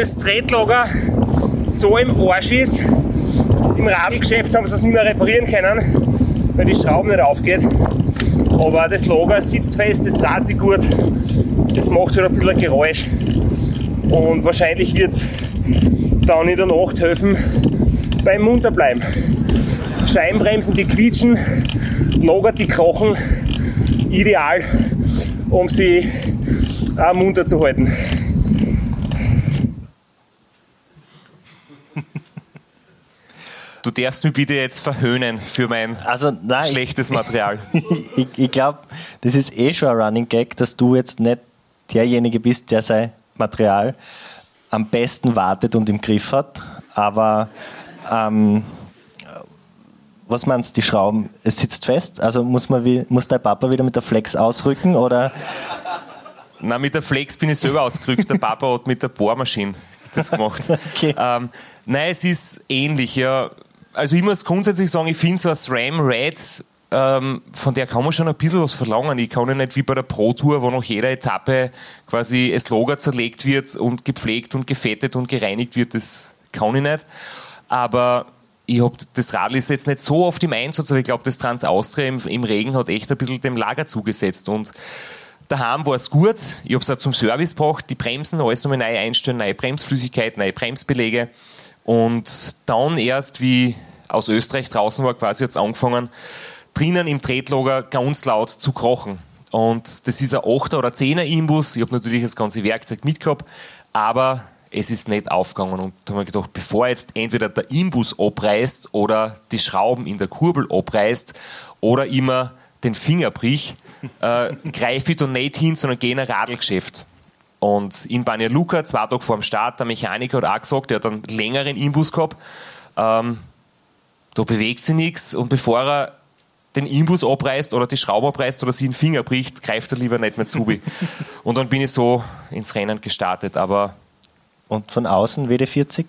das Tretlager so im Arsch ist. Im Radlgeschäft haben sie es nicht mehr reparieren können, weil die Schraube nicht aufgeht. Aber das Lager sitzt fest, das dreht sich gut. Das macht halt ein bisschen Geräusch. Und wahrscheinlich wird es dann in der Nacht helfen beim Munterbleiben. Scheibenbremsen, die quietschen, Lager, die krochen. Ideal, um sie auch munter zu halten. Du darfst mich bitte jetzt verhöhnen für mein Also nein, schlechtes Material. ich, ich glaube, das ist eh schon ein Running Gag, dass du jetzt nicht derjenige bist, der sein Material am besten wartet und im Griff hat. Aber ähm, was meinst du, die Schrauben? Es sitzt fest? Also muss, man wie, muss dein Papa wieder mit der Flex ausrücken? Oder? Na, mit der Flex bin ich selber ausgerückt. Der Papa hat mit der Bohrmaschine das gemacht. Okay. Ähm, nein, es ist ähnlich, ja. Also ich muss grundsätzlich sagen, ich finde so eine SRAM Red, ähm, von der kann man schon ein bisschen was verlangen. Ich kann ja nicht wie bei der Pro Tour, wo nach jeder Etappe quasi das Logo zerlegt wird und gepflegt und gefettet und gereinigt wird, das kann ich nicht. Aber ich hab, das Radl ist jetzt nicht so oft im Einsatz, aber ich glaube, das Trans Austria im, im Regen hat echt ein bisschen dem Lager zugesetzt. Und daheim war es gut. Ich habe es auch zum Service gebracht, die Bremsen, alles nochmal neu einstellen, neue Bremsflüssigkeit, neue Bremsbeläge. Und dann erst, wie aus Österreich draußen war, quasi jetzt angefangen, drinnen im Tretlager ganz laut zu krochen. Und das ist ein 8er oder 10er Imbus. Ich habe natürlich das ganze Werkzeug mitgehabt, aber es ist nicht aufgegangen. Und da habe ich gedacht, bevor jetzt entweder der Imbus abreißt oder die Schrauben in der Kurbel abreißt oder immer den Finger brich, äh, greife ich da nicht hin, sondern gehe in ein Radlgeschäft. Und in Banja Luka, zwei Tage vor dem Start, der Mechaniker hat auch gesagt, der hat einen längeren Imbus gehabt, ähm, da bewegt sich nichts und bevor er den Imbus abreißt oder die Schraube abreißt oder sie den Finger bricht, greift er lieber nicht mehr zu. und dann bin ich so ins Rennen gestartet, aber Und von außen WD40?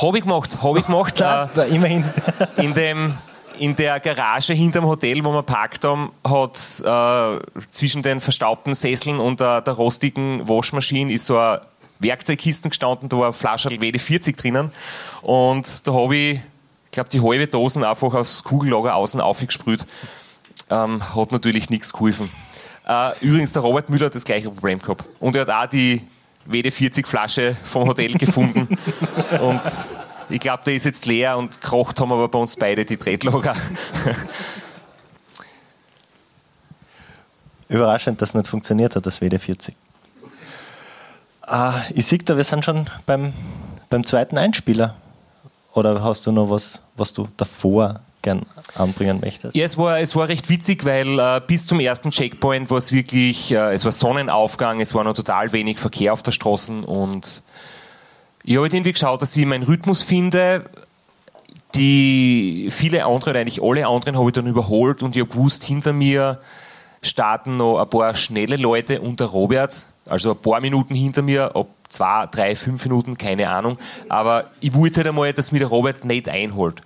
habe ich gemacht, habe ich gemacht. Da immerhin. äh, in dem in der Garage hinterm Hotel, wo wir parkt haben, hat äh, zwischen den verstaubten Sesseln und der, der rostigen Waschmaschine ist so eine Werkzeugkisten gestanden, da war eine Flasche WD-40 drinnen und da habe ich, ich glaube, die halbe Dosen einfach aufs Kugellager außen aufgesprüht. Ähm, hat natürlich nichts geholfen. Äh, übrigens, der Robert Müller hat das gleiche Problem gehabt. Und er hat auch die WD-40-Flasche vom Hotel gefunden. und ich glaube, der ist jetzt leer und gekocht haben aber bei uns beide die Tretlager. Überraschend, dass es nicht funktioniert hat, das WD40. Ah, ich sehe da, wir sind schon beim, beim zweiten Einspieler. Oder hast du noch was, was du davor gern anbringen möchtest? Ja, es war, es war recht witzig, weil äh, bis zum ersten Checkpoint war es wirklich, äh, es war Sonnenaufgang, es war noch total wenig Verkehr auf der Straße und ich habe halt irgendwie geschaut, dass ich meinen Rhythmus finde. Die viele andere, oder eigentlich alle anderen habe ich dann überholt und ich habe gewusst, hinter mir starten noch ein paar schnelle Leute und der Robert, also ein paar Minuten hinter mir, ob zwei, drei, fünf Minuten, keine Ahnung. Aber ich wollte halt einmal, dass mir der Robert nicht einholt.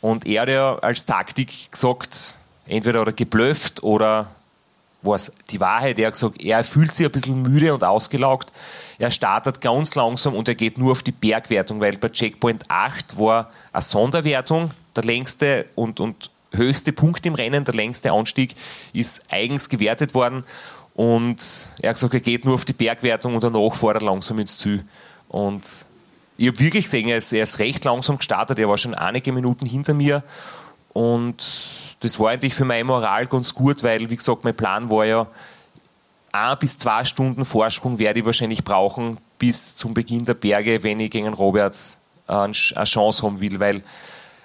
Und er hat ja als Taktik gesagt, entweder oder geblufft oder war es die Wahrheit. Er hat gesagt, er fühlt sich ein bisschen müde und ausgelaugt. Er startet ganz langsam und er geht nur auf die Bergwertung, weil bei Checkpoint 8 war eine Sonderwertung, der längste und, und höchste Punkt im Rennen, der längste Anstieg, ist eigens gewertet worden. Und er hat gesagt, er geht nur auf die Bergwertung und danach fährt er langsam ins Ziel. Und ich habe wirklich gesehen, er ist, er ist recht langsam gestartet, er war schon einige Minuten hinter mir. Und das war eigentlich für meine Moral ganz gut, weil, wie gesagt, mein Plan war ja, ein bis zwei Stunden Vorsprung werde ich wahrscheinlich brauchen bis zum Beginn der Berge, wenn ich gegen Robert eine Chance haben will, weil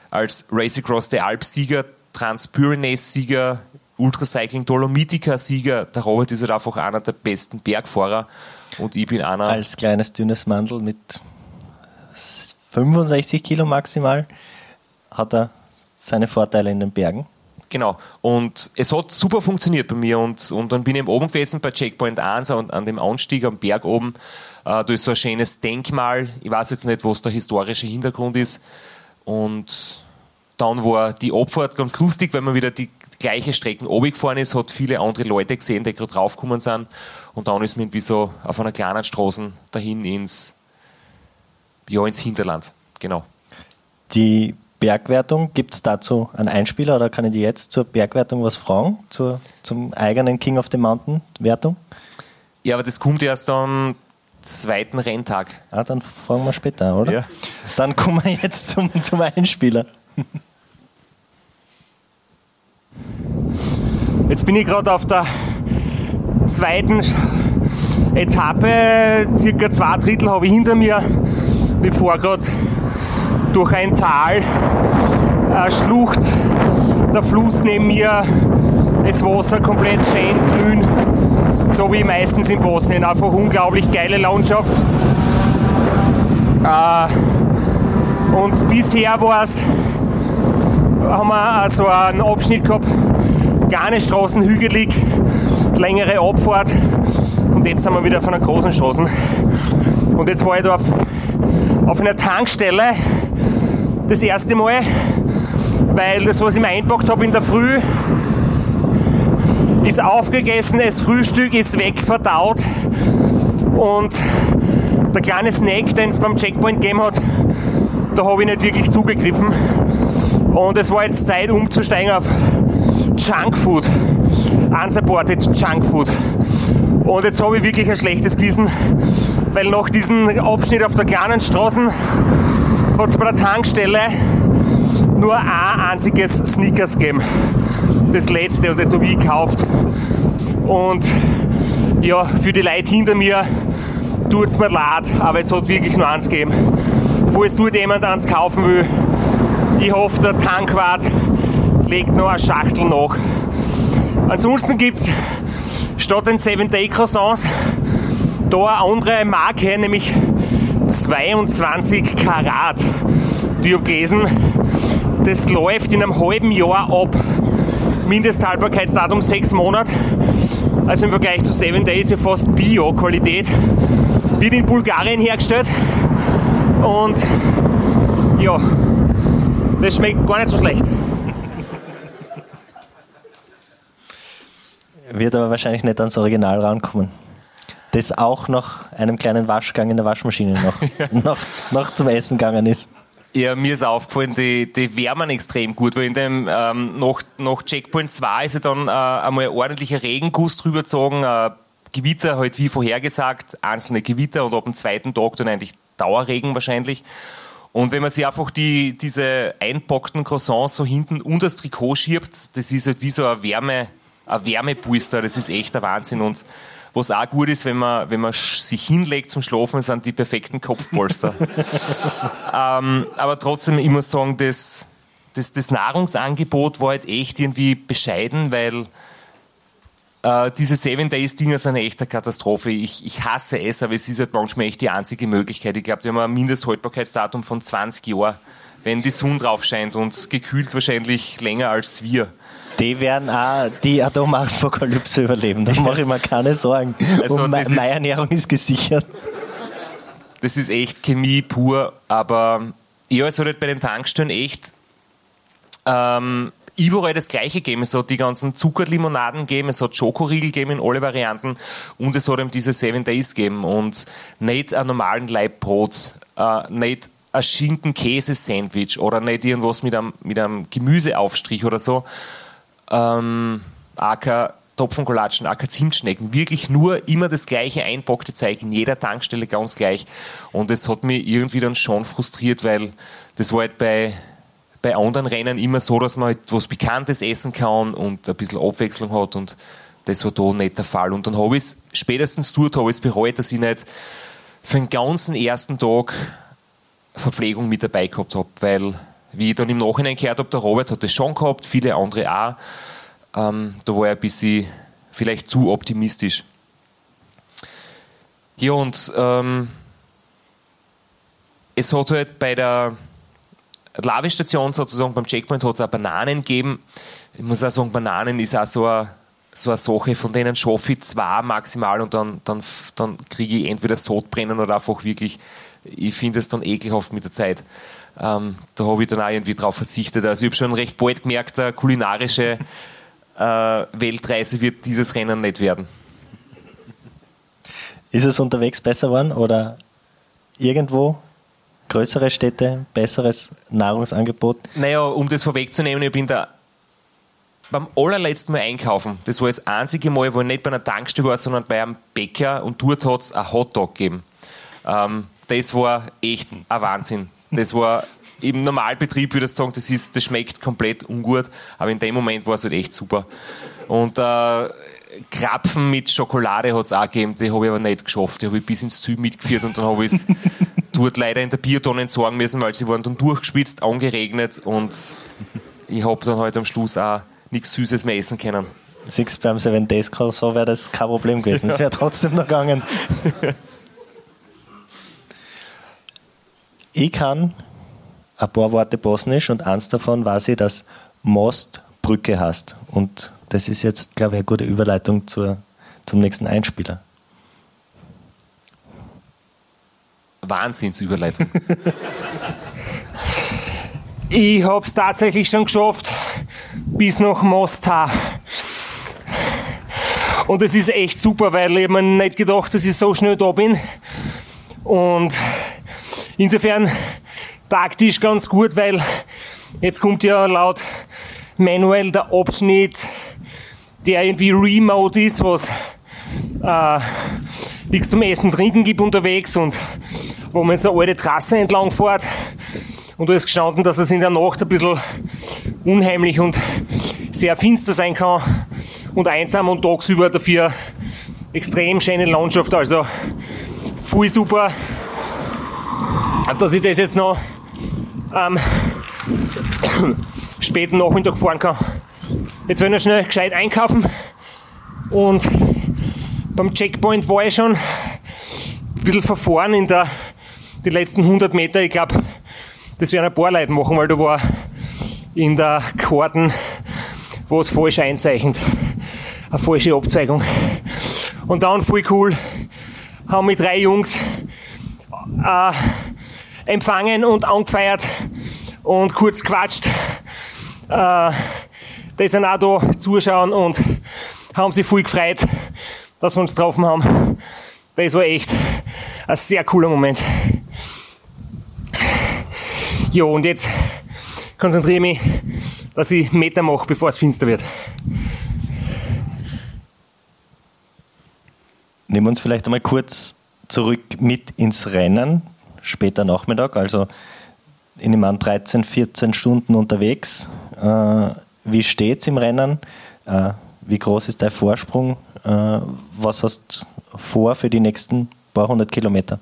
als Race Across the Alps-Sieger, Trans-Pyrenees-Sieger, Ultracycling Dolomitica-Sieger, der Robert ist halt einfach einer der besten Bergfahrer Und ich bin einer. Als kleines, dünnes Mandel mit 65 Kilo maximal hat er seine Vorteile in den Bergen. Genau. Und es hat super funktioniert bei mir. Und, und dann bin ich oben gewesen bei Checkpoint 1 an, an dem Anstieg am Berg oben. Äh, da ist so ein schönes Denkmal. Ich weiß jetzt nicht, was der historische Hintergrund ist. Und dann war die Abfahrt ganz lustig, weil man wieder die gleiche Strecken gefahren ist, hat viele andere Leute gesehen, die gerade draufgekommen sind. Und dann ist man irgendwie so auf einer kleinen Straße dahin ins, ja, ins Hinterland. Genau. Die Bergwertung, gibt es dazu einen Einspieler oder kann ich dir jetzt zur Bergwertung was fragen? Zur, zum eigenen King of the Mountain Wertung? Ja, aber das kommt erst am zweiten Renntag. Ah, dann fragen wir später, oder? Ja. Dann kommen wir jetzt zum, zum Einspieler. Jetzt bin ich gerade auf der zweiten Etappe, circa zwei Drittel habe ich hinter mir. Ich fahre gerade durch ein Tal, eine Schlucht, der Fluss neben mir, das Wasser komplett schön grün, so wie meistens in Bosnien. Einfach unglaublich geile Landschaft. Äh, und bisher war es, haben wir so einen Abschnitt gehabt, kleine Straßen, hügelig, längere Abfahrt. Und jetzt sind wir wieder auf einer großen Straße. Und jetzt war ich da auf, auf einer Tankstelle das erste Mal, weil das, was ich mir einpackt habe in der Früh, ist aufgegessen, das Frühstück ist wegverdaut und der kleine Snack, den es beim Checkpoint gegeben hat, da habe ich nicht wirklich zugegriffen. Und es war jetzt Zeit umzusteigen auf Junkfood. Unsupported Junkfood. Und jetzt habe ich wirklich ein schlechtes Gewissen, weil nach diesem Abschnitt auf der kleinen Straße hat es bei der Tankstelle nur ein einziges Sneakers gegeben. Das letzte und das habe ich gekauft. Und ja, für die Leute hinter mir tut es mir leid, aber es hat wirklich nur eins gegeben. Falls dort jemand eins kaufen will, ich hoffe, der Tankwart legt noch eine Schachtel nach. Ansonsten gibt es statt den 7 Day Croissants da eine andere Marke, nämlich 22 Karat. Ich habe gelesen, das läuft in einem halben Jahr ab. Mindesthaltbarkeitsdatum 6 Monate. Also im Vergleich zu 7 Days ja fast Bio-Qualität. Wird in Bulgarien hergestellt. Und ja, das schmeckt gar nicht so schlecht. Wird aber wahrscheinlich nicht ans Original rankommen. Das auch nach einem kleinen Waschgang in der Waschmaschine noch, noch, noch zum Essen gegangen ist. Ja, mir ist aufgefallen, die, die wärmen extrem gut, weil in dem, ähm, nach, nach Checkpoint 2 ist ja dann äh, einmal ordentlicher Regenguss drüber gezogen, äh, Gewitter halt wie vorhergesagt, einzelne Gewitter und ab dem zweiten Tag dann eigentlich Dauerregen wahrscheinlich. Und wenn man sich einfach die, diese einpackten Croissants so hinten unter das Trikot schiebt, das ist halt wie so ein Wärme, ein Wärmebooster, das ist echt der Wahnsinn. Und was auch gut ist, wenn man, wenn man sich hinlegt zum Schlafen, sind die perfekten Kopfpolster. ähm, aber trotzdem, ich muss sagen, das, das, das Nahrungsangebot war halt echt irgendwie bescheiden, weil äh, diese Seven Days Dinger sind eine echte Katastrophe. Ich, ich hasse es, aber es ist halt manchmal echt die einzige Möglichkeit. Ich glaube, wir haben ein Mindesthaltbarkeitsdatum von 20 Jahren, wenn die Sonne drauf scheint und gekühlt wahrscheinlich länger als wir. Die werden auch die Atomapokalypse überleben. Da mache ich mir keine Sorgen. Also Und meine Ernährung ist gesichert. Das ist echt Chemie pur, aber ja, es hat halt bei den Tankstellen echt ähm, überall das Gleiche gegeben. Es hat die ganzen Zuckerlimonaden gegeben, es hat Schokoriegel gegeben in alle Varianten und es hat eben diese Seven Days gegeben und nicht einen normalen Leibbrot, äh, nicht ein Schinken-Käse-Sandwich oder nicht irgendwas mit einem, mit einem Gemüseaufstrich oder so. Ähm, auch kein Topfenkolatschen, auch kein Zimtschnecken. Wirklich nur immer das gleiche einpackte Zeug in jeder Tankstelle ganz gleich. Und das hat mich irgendwie dann schon frustriert, weil das war halt bei, bei anderen Rennen immer so, dass man halt was Bekanntes essen kann und ein bisschen Abwechslung hat und das war da nicht der Fall. Und dann habe ich es spätestens dort habe bereut, dass ich nicht für den ganzen ersten Tag Verpflegung mit dabei gehabt habe, weil, wie ich dann im Nachhinein gehört habe, der Robert hat das schon gehabt, viele andere auch. Ähm, da war ich ein bisschen vielleicht zu optimistisch. Ja, und ähm, es hat halt bei der Lavestation sozusagen beim Checkpoint hat es auch Bananen gegeben. Ich muss auch sagen, Bananen ist auch so eine, so eine Sache, von denen schaffe ich zwei maximal und dann, dann, dann kriege ich entweder Sodbrennen oder einfach wirklich, ich finde es dann ekelhaft mit der Zeit. Ähm, da habe ich dann auch irgendwie drauf verzichtet. Also ich habe schon recht bald gemerkt, eine kulinarische äh, Weltreise wird dieses Rennen nicht werden. Ist es unterwegs besser geworden oder irgendwo größere Städte, besseres Nahrungsangebot? Naja, um das vorwegzunehmen, ich bin da beim allerletzten Mal einkaufen. Das war das einzige Mal, wo ich nicht bei einer Tankstelle war, sondern bei einem Bäcker und dort hat es ein Hotdog gegeben. Ähm, das war echt ein Wahnsinn. Das war im Normalbetrieb, würde ich sagen, das, ist, das schmeckt komplett ungut, aber in dem Moment war es halt echt super. Und äh, Krapfen mit Schokolade hat es auch gegeben, die habe ich aber nicht geschafft. Die habe ich bis ins Ziel mitgeführt und dann habe ich es dort leider in der Biertonne entsorgen müssen, weil sie waren dann durchgespitzt, angeregnet und ich habe dann halt am Schluss auch nichts Süßes mehr essen können. Siehst beim Seven Days Call, so wäre das kein Problem gewesen. Es wäre trotzdem noch gegangen. Ich kann ein paar Worte Bosnisch und eins davon weiß ich, dass Most Brücke hast. Und das ist jetzt, glaube ich, eine gute Überleitung zur, zum nächsten Einspieler. Wahnsinnsüberleitung. ich habe es tatsächlich schon geschafft bis nach Mostar. Und es ist echt super, weil ich mir nicht gedacht, dass ich so schnell da bin. Und insofern taktisch ganz gut, weil jetzt kommt ja laut Manuel der Abschnitt, der irgendwie remote ist, was äh, nichts zum Essen, Trinken gibt unterwegs und wo man jetzt eine alte Trasse entlang fährt. Und du hast gestanden, dass es in der Nacht ein bisschen unheimlich und sehr finster sein kann und einsam und tagsüber dafür extrem schöne Landschaft. Also voll super, dass ich das jetzt noch am späten Nachmittag fahren kann. Jetzt werden wir schnell gescheit einkaufen und beim Checkpoint war ich schon ein bisschen verfahren in der, die letzten 100 Meter. Ich glaube, das werden ein paar Leute machen, weil da war in der Karten was falsch einzeichnet. Eine falsche Abzweigung. Und dann voll cool, haben mit drei Jungs äh, empfangen und angefeiert und kurz quatscht. Äh, die sind auch da zuschauen und haben sich voll gefreut, dass wir uns getroffen haben. Das war echt ein sehr cooler Moment. Ja, und jetzt konzentriere ich mich, dass ich Meter mache, bevor es finster wird. Nehmen wir uns vielleicht einmal kurz zurück mit ins Rennen, später Nachmittag, also in dem Mann 13, 14 Stunden unterwegs. Äh, wie steht es im Rennen? Äh, wie groß ist dein Vorsprung? Äh, was hast du vor für die nächsten paar hundert Kilometer?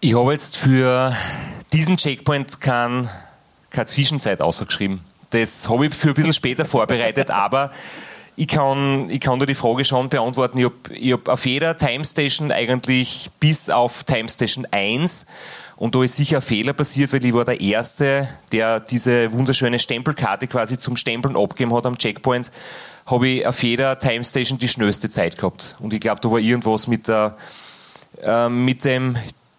Ich habe jetzt für diesen Checkpoint keine, keine Zwischenzeit ausgeschrieben. Das habe ich für ein bisschen später vorbereitet, aber ich kann, ich kann dir die Frage schon beantworten. Ich habe hab auf jeder Time Station eigentlich bis auf Time Station 1 und da ist sicher ein Fehler passiert, weil ich war der Erste, der diese wunderschöne Stempelkarte quasi zum Stempeln abgegeben hat am Checkpoint, habe ich auf jeder Time Station die schnellste Zeit gehabt. Und ich glaube, da war irgendwas mit, der, äh, mit dem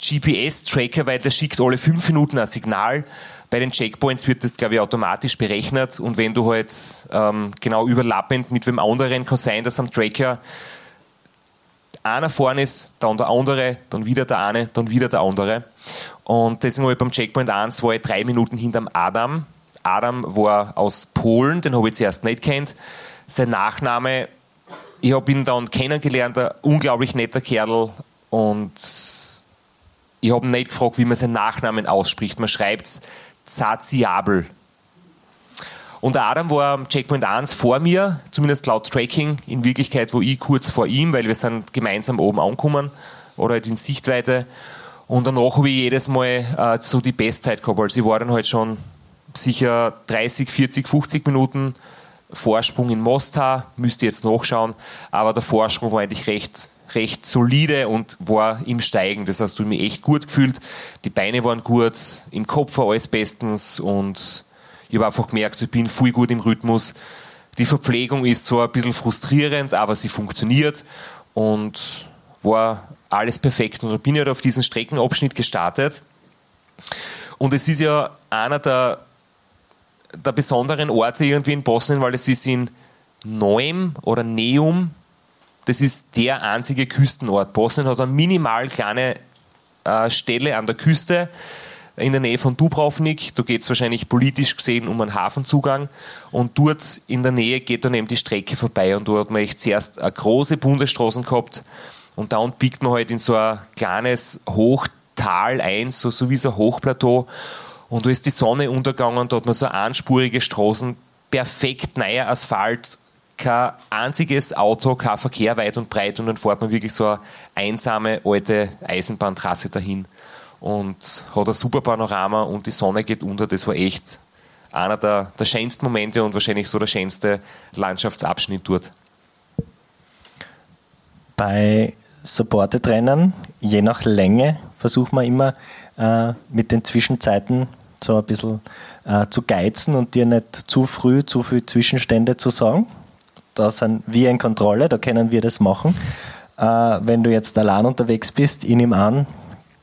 GPS-Tracker, weil der schickt alle fünf Minuten ein Signal. Bei den Checkpoints wird das, glaube ich, automatisch berechnet und wenn du halt ähm, genau überlappend mit wem anderen kann sein, dass am Tracker einer vorne ist, dann der andere, dann wieder der eine, dann wieder der andere. Und deswegen habe ich beim Checkpoint 1 war ich drei Minuten hinterm Adam. Adam war aus Polen, den habe ich zuerst nicht kennt. Sein Nachname, ich habe ihn dann kennengelernt, ein unglaublich netter Kerl und ich habe nicht gefragt, wie man seinen Nachnamen ausspricht. Man schreibt es Zaziabel. Und der Adam war am Checkpoint 1 vor mir, zumindest laut Tracking, in Wirklichkeit wo ich kurz vor ihm, weil wir sind gemeinsam oben angekommen oder halt in Sichtweite. Und danach habe ich jedes Mal äh, so die Bestzeit gehabt. Also ich war dann halt schon sicher 30, 40, 50 Minuten Vorsprung in Mostar, müsst ihr jetzt nachschauen, aber der Vorsprung war eigentlich recht, recht solide und war im Steigen. Das heißt, du mich echt gut gefühlt. Die Beine waren gut, im Kopf war alles bestens und ich habe einfach gemerkt, ich bin voll gut im Rhythmus. Die Verpflegung ist zwar ein bisschen frustrierend, aber sie funktioniert und war alles perfekt. Und da bin ich halt auf diesen Streckenabschnitt gestartet. Und es ist ja einer der, der besonderen Orte irgendwie in Bosnien, weil es ist in Neum oder Neum. Das ist der einzige Küstenort. Bosnien hat eine minimal kleine äh, Stelle an der Küste in der Nähe von Dubrovnik. Da geht es wahrscheinlich politisch gesehen um einen Hafenzugang. Und dort in der Nähe geht dann eben die Strecke vorbei. Und dort hat man echt zuerst eine große Bundesstraße gehabt. Und dann biegt man halt in so ein kleines Hochtal ein, so, so wie so ein Hochplateau. Und da ist die Sonne untergegangen, da hat man so einspurige Straßen, perfekt neuer Asphalt, kein einziges Auto, kein Verkehr weit und breit und dann fährt man wirklich so eine einsame alte Eisenbahntrasse dahin und hat ein super Panorama und die Sonne geht unter. Das war echt einer der, der schönsten Momente und wahrscheinlich so der schönste Landschaftsabschnitt dort. Bei Supported-Rennen, je nach Länge, versucht man immer äh, mit den Zwischenzeiten so ein bisschen äh, zu geizen und dir nicht zu früh zu viele Zwischenstände zu sagen. Da sind wir in Kontrolle, da können wir das machen. Äh, wenn du jetzt allein unterwegs bist, ich nehme an,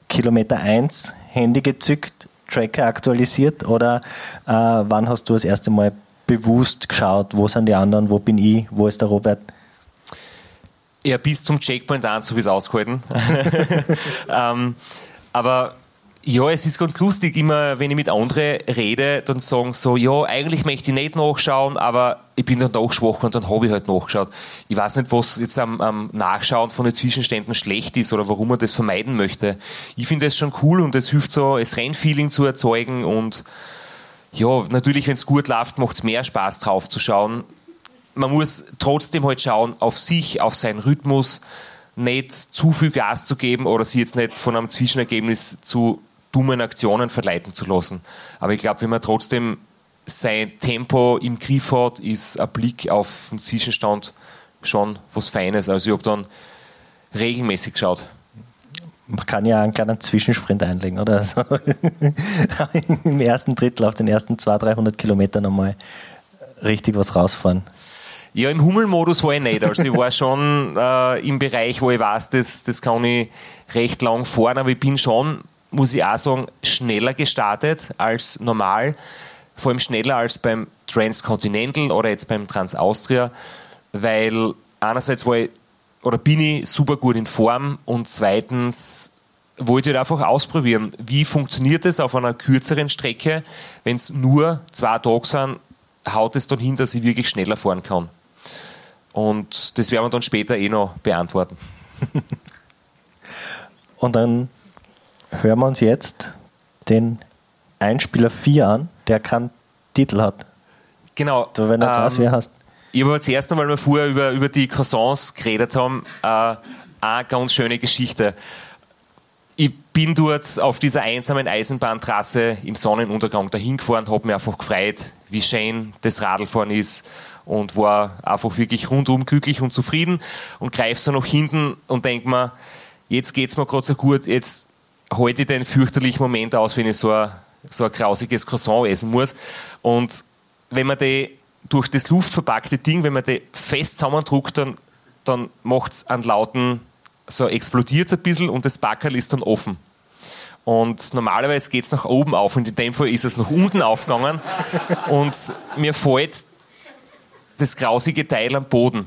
Kilometer 1 Handy gezückt, Tracker aktualisiert oder äh, wann hast du das erste Mal bewusst geschaut, wo sind die anderen, wo bin ich, wo ist der Robert? Ja, bis zum Checkpoint an, so wie es ausgehalten. ähm, aber ja, es ist ganz lustig, immer wenn ich mit anderen rede, dann sagen so, ja, eigentlich möchte ich nicht nachschauen, aber ich bin dann schwach und dann habe ich halt nachgeschaut. Ich weiß nicht, was jetzt am, am Nachschauen von den Zwischenständen schlecht ist oder warum man das vermeiden möchte. Ich finde das schon cool und es hilft so, das Rennfeeling zu erzeugen und ja, natürlich, wenn es gut läuft, macht es mehr Spaß drauf zu schauen. Man muss trotzdem halt schauen auf sich, auf seinen Rhythmus, nicht zu viel Gas zu geben oder sich jetzt nicht von einem Zwischenergebnis zu dummen Aktionen verleiten zu lassen. Aber ich glaube, wenn man trotzdem sein Tempo im Griff hat, ist ein Blick auf den Zwischenstand schon was Feines. Also ich habe dann regelmäßig geschaut. Man kann ja einen kleinen Zwischensprint einlegen, oder? Also Im ersten Drittel auf den ersten 200, 300 Kilometern einmal richtig was rausfahren. Ja, im Hummelmodus war ich nicht. Also ich war schon äh, im Bereich, wo ich weiß, das, das kann ich recht lang fahren, aber ich bin schon muss ich auch sagen, schneller gestartet als normal. Vor allem schneller als beim Transcontinental oder jetzt beim Transaustria, weil einerseits war ich, oder bin ich super gut in Form und zweitens wollte ich einfach ausprobieren, wie funktioniert es auf einer kürzeren Strecke, wenn es nur zwei Tage sind, haut es dann hin, dass ich wirklich schneller fahren kann. Und das werden wir dann später eh noch beantworten. Und dann hören wir uns jetzt den Einspieler 4 an, der keinen Titel hat. Genau. Du, wenn du ähm, weiß, wer hast. Ich habe zuerst einmal, weil wir vorher über, über die Croissants geredet haben, äh, eine ganz schöne Geschichte. Ich bin dort auf dieser einsamen Eisenbahntrasse im Sonnenuntergang dahin gefahren, habe mich einfach gefreut, wie schön das Radlfahren ist und war einfach wirklich rundum glücklich und zufrieden und greife so nach hinten und denke mir, jetzt geht es mir gerade so gut, jetzt halte ich den fürchterlichen Moment aus, wenn ich so ein, so ein grausiges Croissant essen muss. Und wenn man die durch das luftverpackte Ding, wenn man die fest zusammendruckt, dann, dann macht es einen lauten, so explodiert es ein bisschen und das Backerl ist dann offen. Und normalerweise geht es nach oben auf und in dem Fall ist es nach unten aufgegangen und mir fällt das grausige Teil am Boden.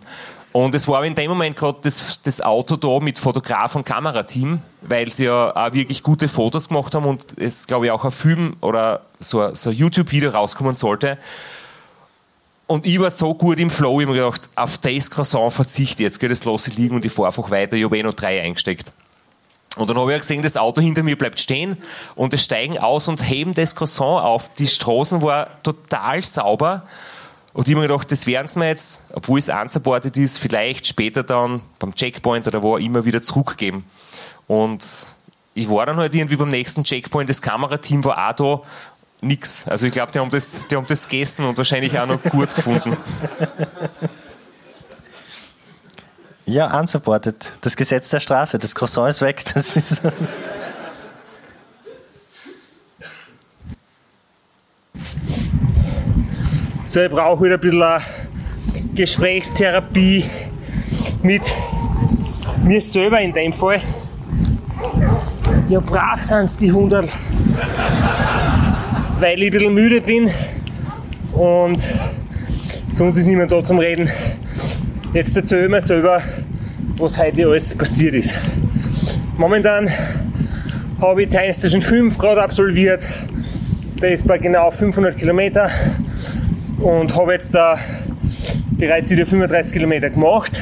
Und es war in dem Moment gerade das, das, Auto da mit Fotograf und Kamerateam, weil sie ja auch wirklich gute Fotos gemacht haben und es, glaube ich, auch ein Film oder so, so ein YouTube-Video rauskommen sollte. Und ich war so gut im Flow, ich habe mir gedacht, auf das Croissant verzichte jetzt, geht es los liegen und ich fahre einfach weiter. Ich habe eh noch drei eingesteckt. Und dann habe ich gesehen, das Auto hinter mir bleibt stehen und es steigen aus und heben das Croissant auf. Die Straßen war total sauber und ich habe mir gedacht, das werden sie mir jetzt, obwohl es unsupported ist, vielleicht später dann beim Checkpoint oder wo immer wieder zurückgeben. Und ich war dann halt irgendwie beim nächsten Checkpoint, das Kamerateam war auch da. nix. Also ich glaube, die, haben das, die haben das gegessen und wahrscheinlich auch noch gut gefunden. Ja, unsupported. Das Gesetz der Straße. Das Croissant ist weg. Das ist so, ich brauche wieder ein bisschen eine Gesprächstherapie mit mir selber in dem Fall. Ja, brav sind die Hunde, weil ich ein bisschen müde bin und sonst ist niemand da zum Reden. Jetzt erzähle ich mir selber, was heute alles passiert ist. Momentan habe ich Time Station 5 gerade absolviert. Der ist bei genau 500 Kilometer und habe jetzt da bereits wieder 35 Kilometer gemacht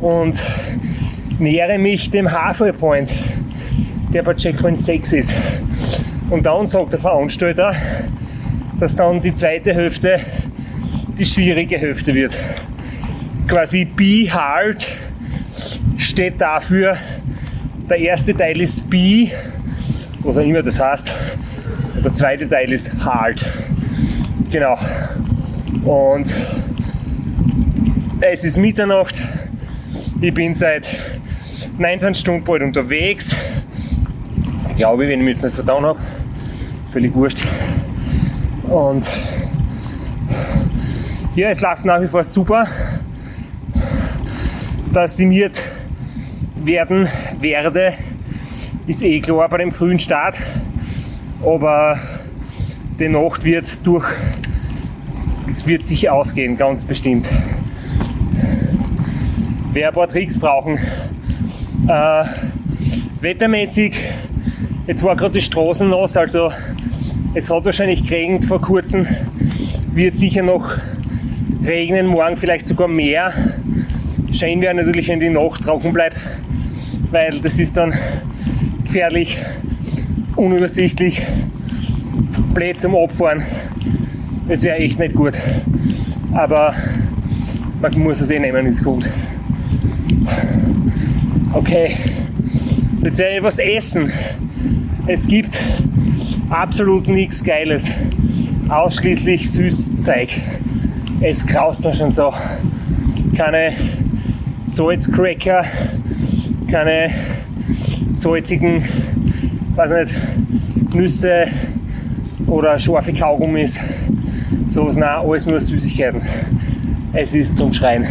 und nähere mich dem Halfway Point, der bei Checkpoint 6 ist. Und dann sagt der Veranstalter, dass dann die zweite Hälfte die schwierige Hälfte wird. Quasi Be Hard steht dafür, der erste Teil ist B, was auch immer das heißt, und der zweite Teil ist Hard. Genau. Und es ist Mitternacht. Ich bin seit 19 Stunden bald unterwegs. Glaube ich, wenn ich mich jetzt nicht verdauen habe. Völlig wurscht. Und ja, es läuft nach wie vor super. Dass ich mir werden werde, ist eh klar bei dem frühen Start. Aber die Nacht wird durch, wird sich ausgehen, ganz bestimmt. Wer ein paar Tricks brauchen, äh, wettermäßig, jetzt war gerade die Straßen nass, also es hat wahrscheinlich geregnet vor kurzem, wird sicher noch regnen, morgen vielleicht sogar mehr. Schön wäre natürlich, wenn die Nacht trocken bleibt, weil das ist dann gefährlich, unübersichtlich, blöd zum Abfahren. Das wäre echt nicht gut. Aber man muss es eh nehmen, ist gut. Okay, jetzt werde ich was essen. Es gibt absolut nichts Geiles. Ausschließlich Süßzeug. Es graust mir schon so. Keine Salzcracker, keine salzigen, weiß nicht, Nüsse oder scharfe Kaugummis. Sowas, nein, alles nur Süßigkeiten. Es ist zum Schreien.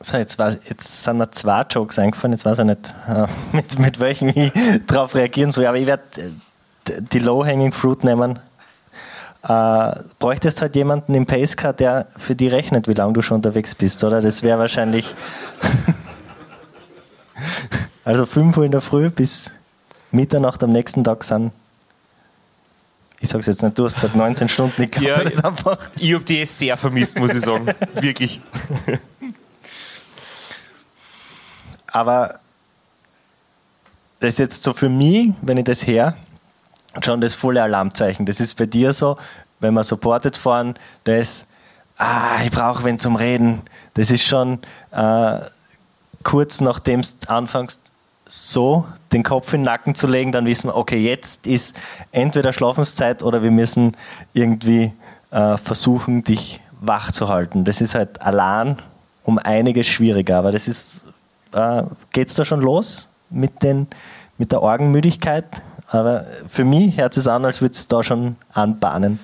So, jetzt, war, jetzt sind mir zwei Jokes eingefallen, jetzt weiß ich nicht, äh, mit, mit welchen ich darauf reagieren soll. Aber ich werde äh, die Low-Hanging Fruit nehmen äh, bräuchtest halt jemanden im Pacecar, der für die rechnet, wie lange du schon unterwegs bist, oder? Das wäre wahrscheinlich. also 5 Uhr in der Früh bis Mitternacht am nächsten Tag sind. Ich sag's jetzt nicht, du hast gesagt 19 Stunden, ich ja, das einfach. Ich habe die sehr vermisst, muss ich sagen. Wirklich. Aber das ist jetzt so für mich, wenn ich das her, schon das volle Alarmzeichen. Das ist bei dir so, wenn wir supported fahren, das, ah, ich brauche wen zum Reden. Das ist schon äh, kurz nachdem du anfängst, so den Kopf in den Nacken zu legen, dann wissen wir, okay, jetzt ist entweder Schlafenszeit oder wir müssen irgendwie äh, versuchen, dich wach zu halten. Das ist halt allein um einiges schwieriger, aber das ist, äh, es da schon los mit, den, mit der Orgenmüdigkeit? Aber für mich hört es an, als würde es da schon anbahnen.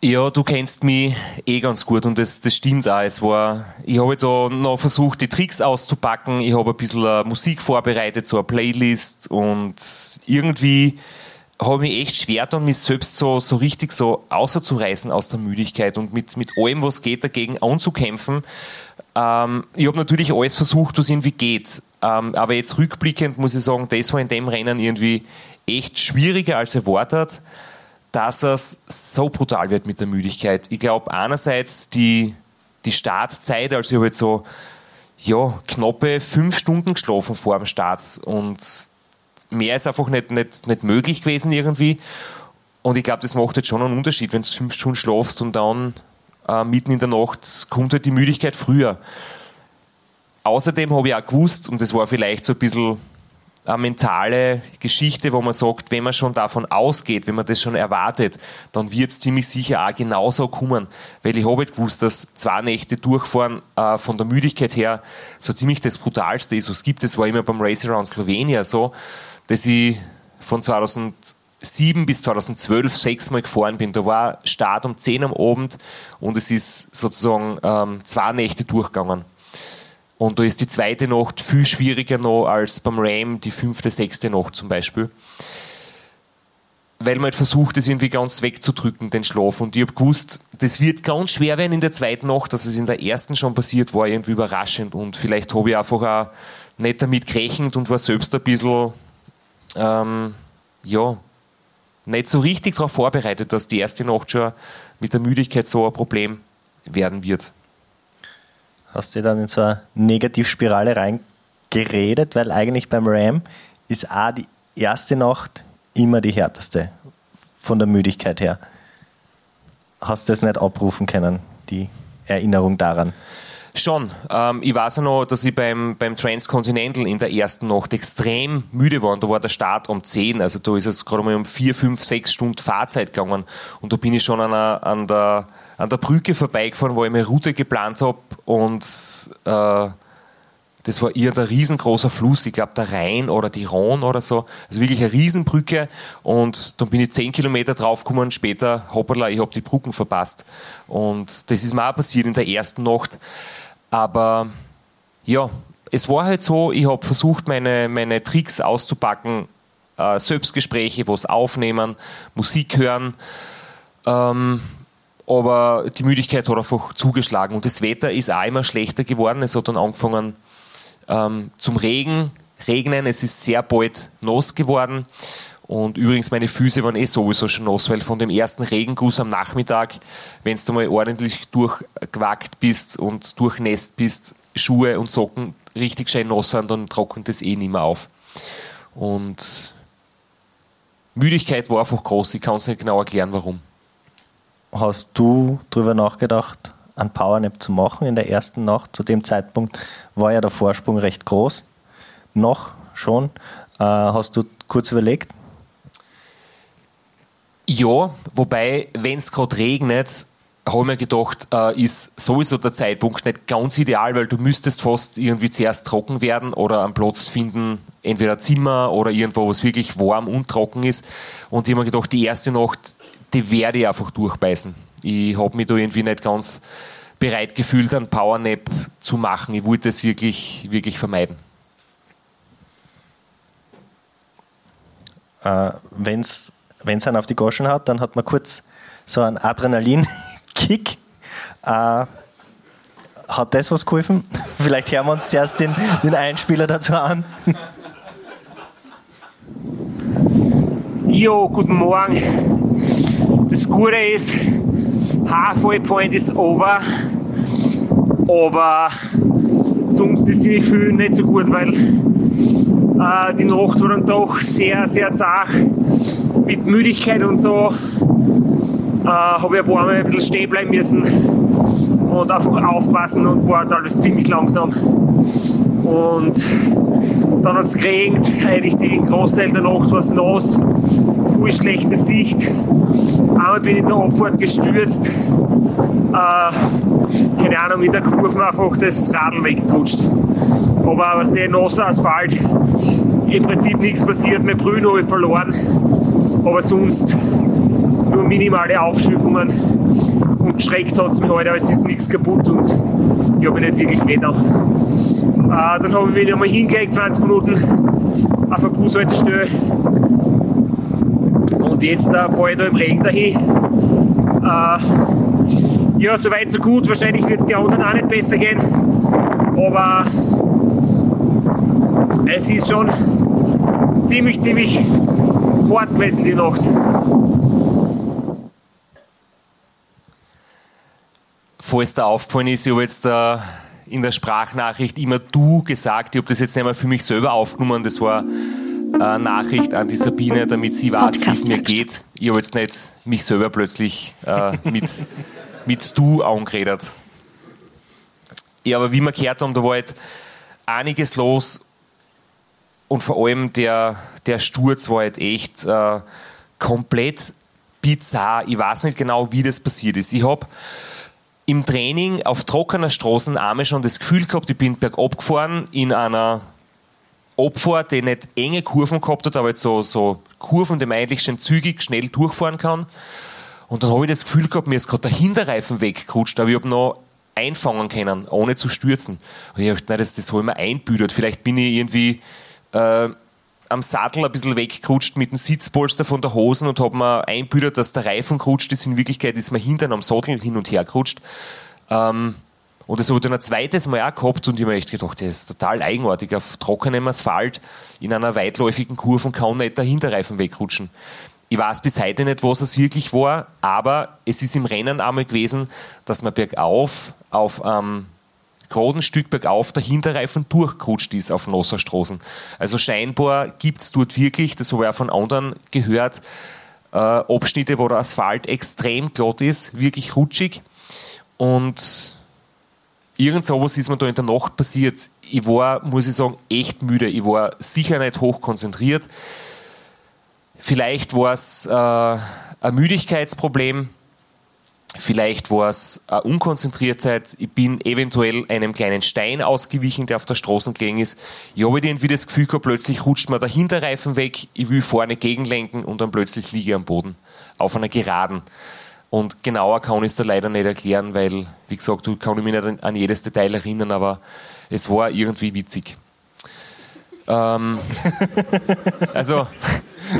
Ja, du kennst mich eh ganz gut und das, das stimmt auch. Es war, ich habe da noch versucht, die Tricks auszupacken. Ich habe ein bisschen äh, Musik vorbereitet, so eine Playlist und irgendwie habe ich mich echt schwer dann mich selbst so, so richtig so außerzureißen aus der Müdigkeit und mit, mit allem, was geht, dagegen anzukämpfen. Ähm, ich habe natürlich alles versucht, was irgendwie geht. Ähm, aber jetzt rückblickend muss ich sagen, das war in dem Rennen irgendwie echt schwieriger als erwartet, dass es so brutal wird mit der Müdigkeit. Ich glaube, einerseits die, die Startzeit, also ich habe jetzt so ja, knappe fünf Stunden geschlafen vor dem Start und mehr ist einfach nicht, nicht, nicht möglich gewesen irgendwie. Und ich glaube, das macht jetzt schon einen Unterschied, wenn du fünf Stunden schlafst und dann äh, mitten in der Nacht kommt halt die Müdigkeit früher. außerdem habe ich auch gewusst, und das war vielleicht so ein bisschen eine mentale Geschichte, wo man sagt, wenn man schon davon ausgeht, wenn man das schon erwartet, dann wird es ziemlich sicher auch genauso kommen. Weil ich habe halt gewusst, dass zwei Nächte durchfahren äh, von der Müdigkeit her so ziemlich das Brutalste ist, was es gibt. Das war immer beim Race Around Slovenia so, dass ich von 2007 bis 2012 sechsmal gefahren bin. Da war Start um 10 am Abend und es ist sozusagen ähm, zwei Nächte durchgegangen. Und da ist die zweite Nacht viel schwieriger noch als beim Ram die fünfte, sechste Nacht zum Beispiel. Weil man halt versucht, das irgendwie ganz wegzudrücken, den Schlaf. Und ich habe gewusst, das wird ganz schwer werden in der zweiten Nacht, dass es in der ersten schon passiert, war irgendwie überraschend. Und vielleicht habe ich einfach auch nicht damit gerechnet und war selbst ein bisschen, ähm, ja, nicht so richtig darauf vorbereitet, dass die erste Nacht schon mit der Müdigkeit so ein Problem werden wird hast du dann in so eine Negativspirale reingeredet, weil eigentlich beim Ram ist auch die erste Nacht immer die härteste von der Müdigkeit her. Hast du das nicht abrufen können, die Erinnerung daran? Schon. Ähm, ich weiß auch noch, dass ich beim, beim Transcontinental in der ersten Nacht extrem müde war. Und da war der Start um 10. Also da ist es gerade mal um 4, 5, 6 Stunden Fahrzeit gegangen. Und da bin ich schon an, einer, an der an der Brücke vorbeigefahren, wo ich meine Route geplant habe und äh, das war irgendein riesengroßer Fluss, ich glaube der Rhein oder die Rhone oder so, also wirklich eine Riesenbrücke und dann bin ich zehn Kilometer draufgekommen, später, hoppala, ich habe die Brücken verpasst. Und das ist mir auch passiert in der ersten Nacht, aber ja, es war halt so, ich habe versucht, meine, meine Tricks auszupacken, äh, Selbstgespräche, was aufnehmen, Musik hören, ähm, aber die Müdigkeit hat einfach zugeschlagen. Und das Wetter ist auch immer schlechter geworden. Es hat dann angefangen ähm, zum Regen, regnen, es ist sehr bald nass geworden und übrigens meine Füße waren eh sowieso schon nass, weil von dem ersten Regenguss am Nachmittag, wenn du mal ordentlich durchgewackt bist und durchnässt bist, Schuhe und Socken richtig schön nass sind, dann trocknet das eh nicht mehr auf. Und Müdigkeit war einfach groß, ich kann es nicht genau erklären, warum. Hast du darüber nachgedacht, einen Powernap zu machen in der ersten Nacht? Zu dem Zeitpunkt war ja der Vorsprung recht groß. Noch schon. Äh, hast du kurz überlegt? Ja, wobei, wenn es gerade regnet, habe ich mir gedacht, äh, ist sowieso der Zeitpunkt nicht ganz ideal, weil du müsstest fast irgendwie zuerst trocken werden oder einen Platz finden, entweder ein Zimmer oder irgendwo, was wirklich warm und trocken ist. Und ich habe mir gedacht, die erste Nacht die werde ich einfach durchbeißen. Ich habe mich da irgendwie nicht ganz bereit gefühlt, einen Powernap zu machen. Ich wollte es wirklich, wirklich vermeiden. Äh, Wenn es einen auf die Goschen hat, dann hat man kurz so einen Adrenalin-Kick. Äh, hat das was geholfen? Vielleicht hören wir uns zuerst den, den Einspieler dazu an. Jo, guten Morgen. Das Gute ist, Halfway Point ist over, aber sonst ist ziemlich viel nicht so gut, weil äh, die Nacht war dann doch sehr, sehr zart mit Müdigkeit und so. Äh, habe ich ein paar Mal ein bisschen stehen bleiben müssen und einfach aufpassen und war alles ziemlich langsam. Und dann hat es geregnet, eigentlich die Großteil der Nacht war es nass, viel schlechte Sicht. Einmal bin ich in der Abfahrt gestürzt, äh, keine Ahnung, mit der Kurve einfach das Radl weggerutscht. Aber was der nasser Asphalt, im Prinzip nichts passiert, mein Brühen habe ich verloren, aber sonst nur minimale Aufschürfungen. Und geschreckt hat es mich heute, aber es ist nichts kaputt und ich habe nicht wirklich da. Äh, dann habe ich mich nochmal hingelegt, 20 Minuten auf der Bushaltestelle und jetzt äh, fahre ich da im Regen dahin. Äh, ja, soweit so gut. Wahrscheinlich wird es die anderen auch nicht besser gehen. Aber es ist schon ziemlich, ziemlich hart gewesen die Nacht. Falls da aufgefallen ist, ich habe jetzt äh, in der Sprachnachricht immer du gesagt. Ich habe das jetzt nicht mal für mich selber aufgenommen. Das war äh, Nachricht an die Sabine, damit sie weiß, wie es mir geht. Ich habe jetzt nicht mich selber plötzlich äh, mit, mit du angeredet. Ja, aber wie wir gehört haben, da war halt einiges los und vor allem der, der Sturz war halt echt äh, komplett bizarr. Ich weiß nicht genau, wie das passiert ist. Ich habe im Training auf trockener Straßen einmal schon das Gefühl gehabt, ich bin bergab gefahren in einer Abfahrt, die nicht enge Kurven gehabt hat, aber jetzt so, so Kurven, die man eigentlich schon zügig, schnell durchfahren kann. Und dann habe ich das Gefühl gehabt, mir ist gerade der Hinterreifen weggerutscht, aber ich habe noch einfangen können, ohne zu stürzen. Und ich habe nein, das, das habe ich mir einbüdert. Vielleicht bin ich irgendwie äh, am Sattel ein bisschen weggerutscht mit dem Sitzpolster von der Hosen und habe mir einbüdert, dass der Reifen gerutscht ist. In Wirklichkeit ist mir hinten am Sattel hin und her gerutscht. Ähm, und das habe ich dann ein zweites Mal auch gehabt und ich habe mir echt gedacht, das ist total eigenartig. Auf trockenem Asphalt in einer weitläufigen Kurve kann nicht der Hinterreifen wegrutschen. Ich weiß bis heute nicht, was es wirklich war, aber es ist im Rennen einmal gewesen, dass man bergauf auf einem ähm, geraden Stück bergauf der Hinterreifen durchgerutscht ist auf Nosserstraßen. Also scheinbar gibt es dort wirklich, das habe ich auch von anderen gehört, äh, Abschnitte, wo der Asphalt extrem glatt ist, wirklich rutschig. Und irgend sowas ist mir da in der Nacht passiert. Ich war, muss ich sagen, echt müde. Ich war sicher nicht hoch konzentriert. Vielleicht war es äh, ein Müdigkeitsproblem, vielleicht war es eine Unkonzentriertheit. Ich bin eventuell einem kleinen Stein ausgewichen, der auf der Straße gelegen ist. Ich habe irgendwie das Gefühl gehabt, plötzlich rutscht mir der Hinterreifen weg, ich will vorne gegenlenken und dann plötzlich liege ich am Boden auf einer Geraden. Und genauer kann ich es da leider nicht erklären, weil, wie gesagt, du kann ich mich nicht an jedes Detail erinnern, aber es war irgendwie witzig. Ähm, also,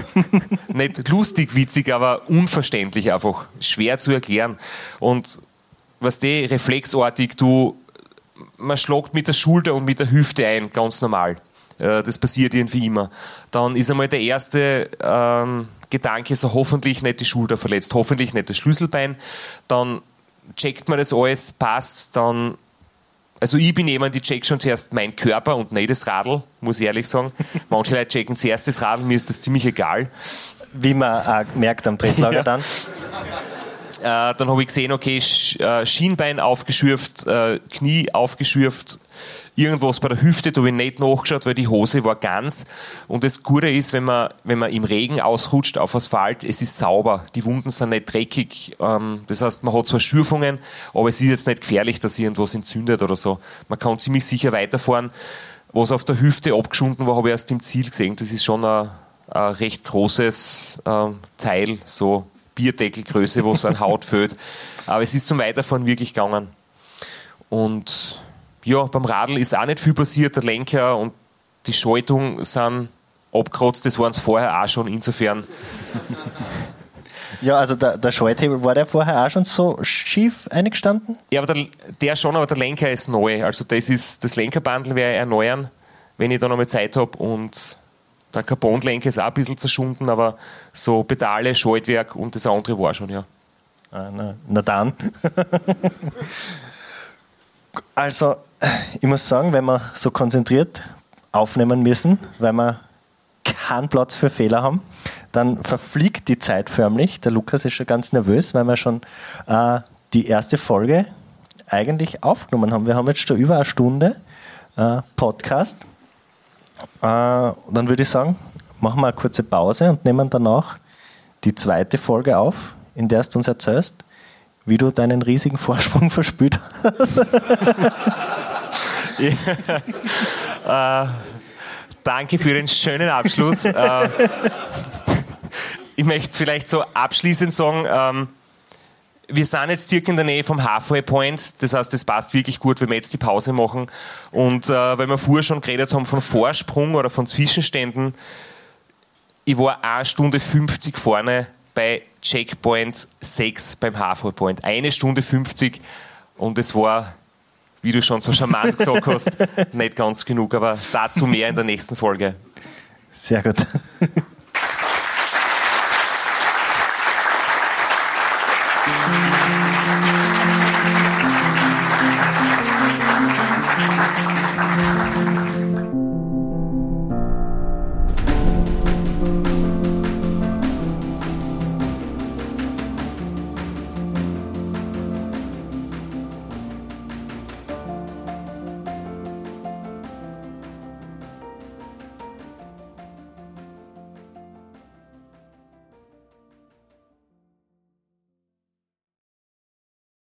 nicht lustig witzig, aber unverständlich einfach. Schwer zu erklären. Und was die reflexartig, du, man schlagt mit der Schulter und mit der Hüfte ein, ganz normal. Äh, das passiert irgendwie immer. Dann ist einmal der erste ähm, Gedanke, so hoffentlich nicht die Schulter verletzt, hoffentlich nicht das Schlüsselbein. Dann checkt man das alles, passt, dann also ich bin jemand, die checkt schon zuerst meinen Körper und nicht das Radl, muss ich ehrlich sagen. Manche Leute checken zuerst das Radl, mir ist das ziemlich egal. Wie man auch merkt am Tretlager ja. dann. Äh, dann habe ich gesehen, okay, äh, Schienbein aufgeschürft, äh, Knie aufgeschürft, irgendwas bei der Hüfte, da habe ich nicht nachgeschaut, weil die Hose war ganz. Und das Gute ist, wenn man, wenn man im Regen ausrutscht auf Asphalt, es ist sauber. Die Wunden sind nicht dreckig. Ähm, das heißt, man hat zwar Schürfungen, aber es ist jetzt nicht gefährlich, dass irgendwas entzündet oder so. Man kann ziemlich sicher weiterfahren. Was auf der Hüfte abgeschunden war, habe ich erst im Ziel gesehen. Das ist schon ein, ein recht großes äh, Teil, so Bierdeckelgröße, wo es an Haut fehlt. Aber es ist zum Weiterfahren wirklich gegangen. Und ja, beim Radl ist auch nicht viel passiert. Der Lenker und die Schaltung sind abgerotzt. Das waren es vorher auch schon. Insofern. Ja, also der, der Schalthebel, war der vorher auch schon so schief eingestanden? Ja, aber der, der schon, aber der Lenker ist neu. Also das ist das Lenkerbandel werde ich erneuern, wenn ich da noch mal Zeit habe. Und der Carbonlenker ist auch ein bisschen zerschunden, aber so Pedale, Schaltwerk und das andere war schon, ja. Ah, na, na dann. also, ich muss sagen, wenn wir so konzentriert aufnehmen müssen, weil wir keinen Platz für Fehler haben, dann verfliegt die Zeit förmlich. Der Lukas ist schon ganz nervös, weil wir schon äh, die erste Folge eigentlich aufgenommen haben. Wir haben jetzt schon über eine Stunde äh, Podcast. Äh, dann würde ich sagen, machen wir eine kurze Pause und nehmen danach die zweite Folge auf, in der du uns erzählst, wie du deinen riesigen Vorsprung verspürt hast. ja. äh, danke für den schönen Abschluss. äh, ich möchte vielleicht so abschließend sagen, ähm, wir sind jetzt circa in der Nähe vom Halfway Point, das heißt, es passt wirklich gut, wenn wir jetzt die Pause machen. Und äh, weil wir vorher schon geredet haben von Vorsprung oder von Zwischenständen, ich war eine Stunde 50 vorne bei Checkpoint 6 beim Halfway Point. Eine Stunde 50 und es war wie du schon so charmant gesagt hast, nicht ganz genug, aber dazu mehr in der nächsten Folge. Sehr gut.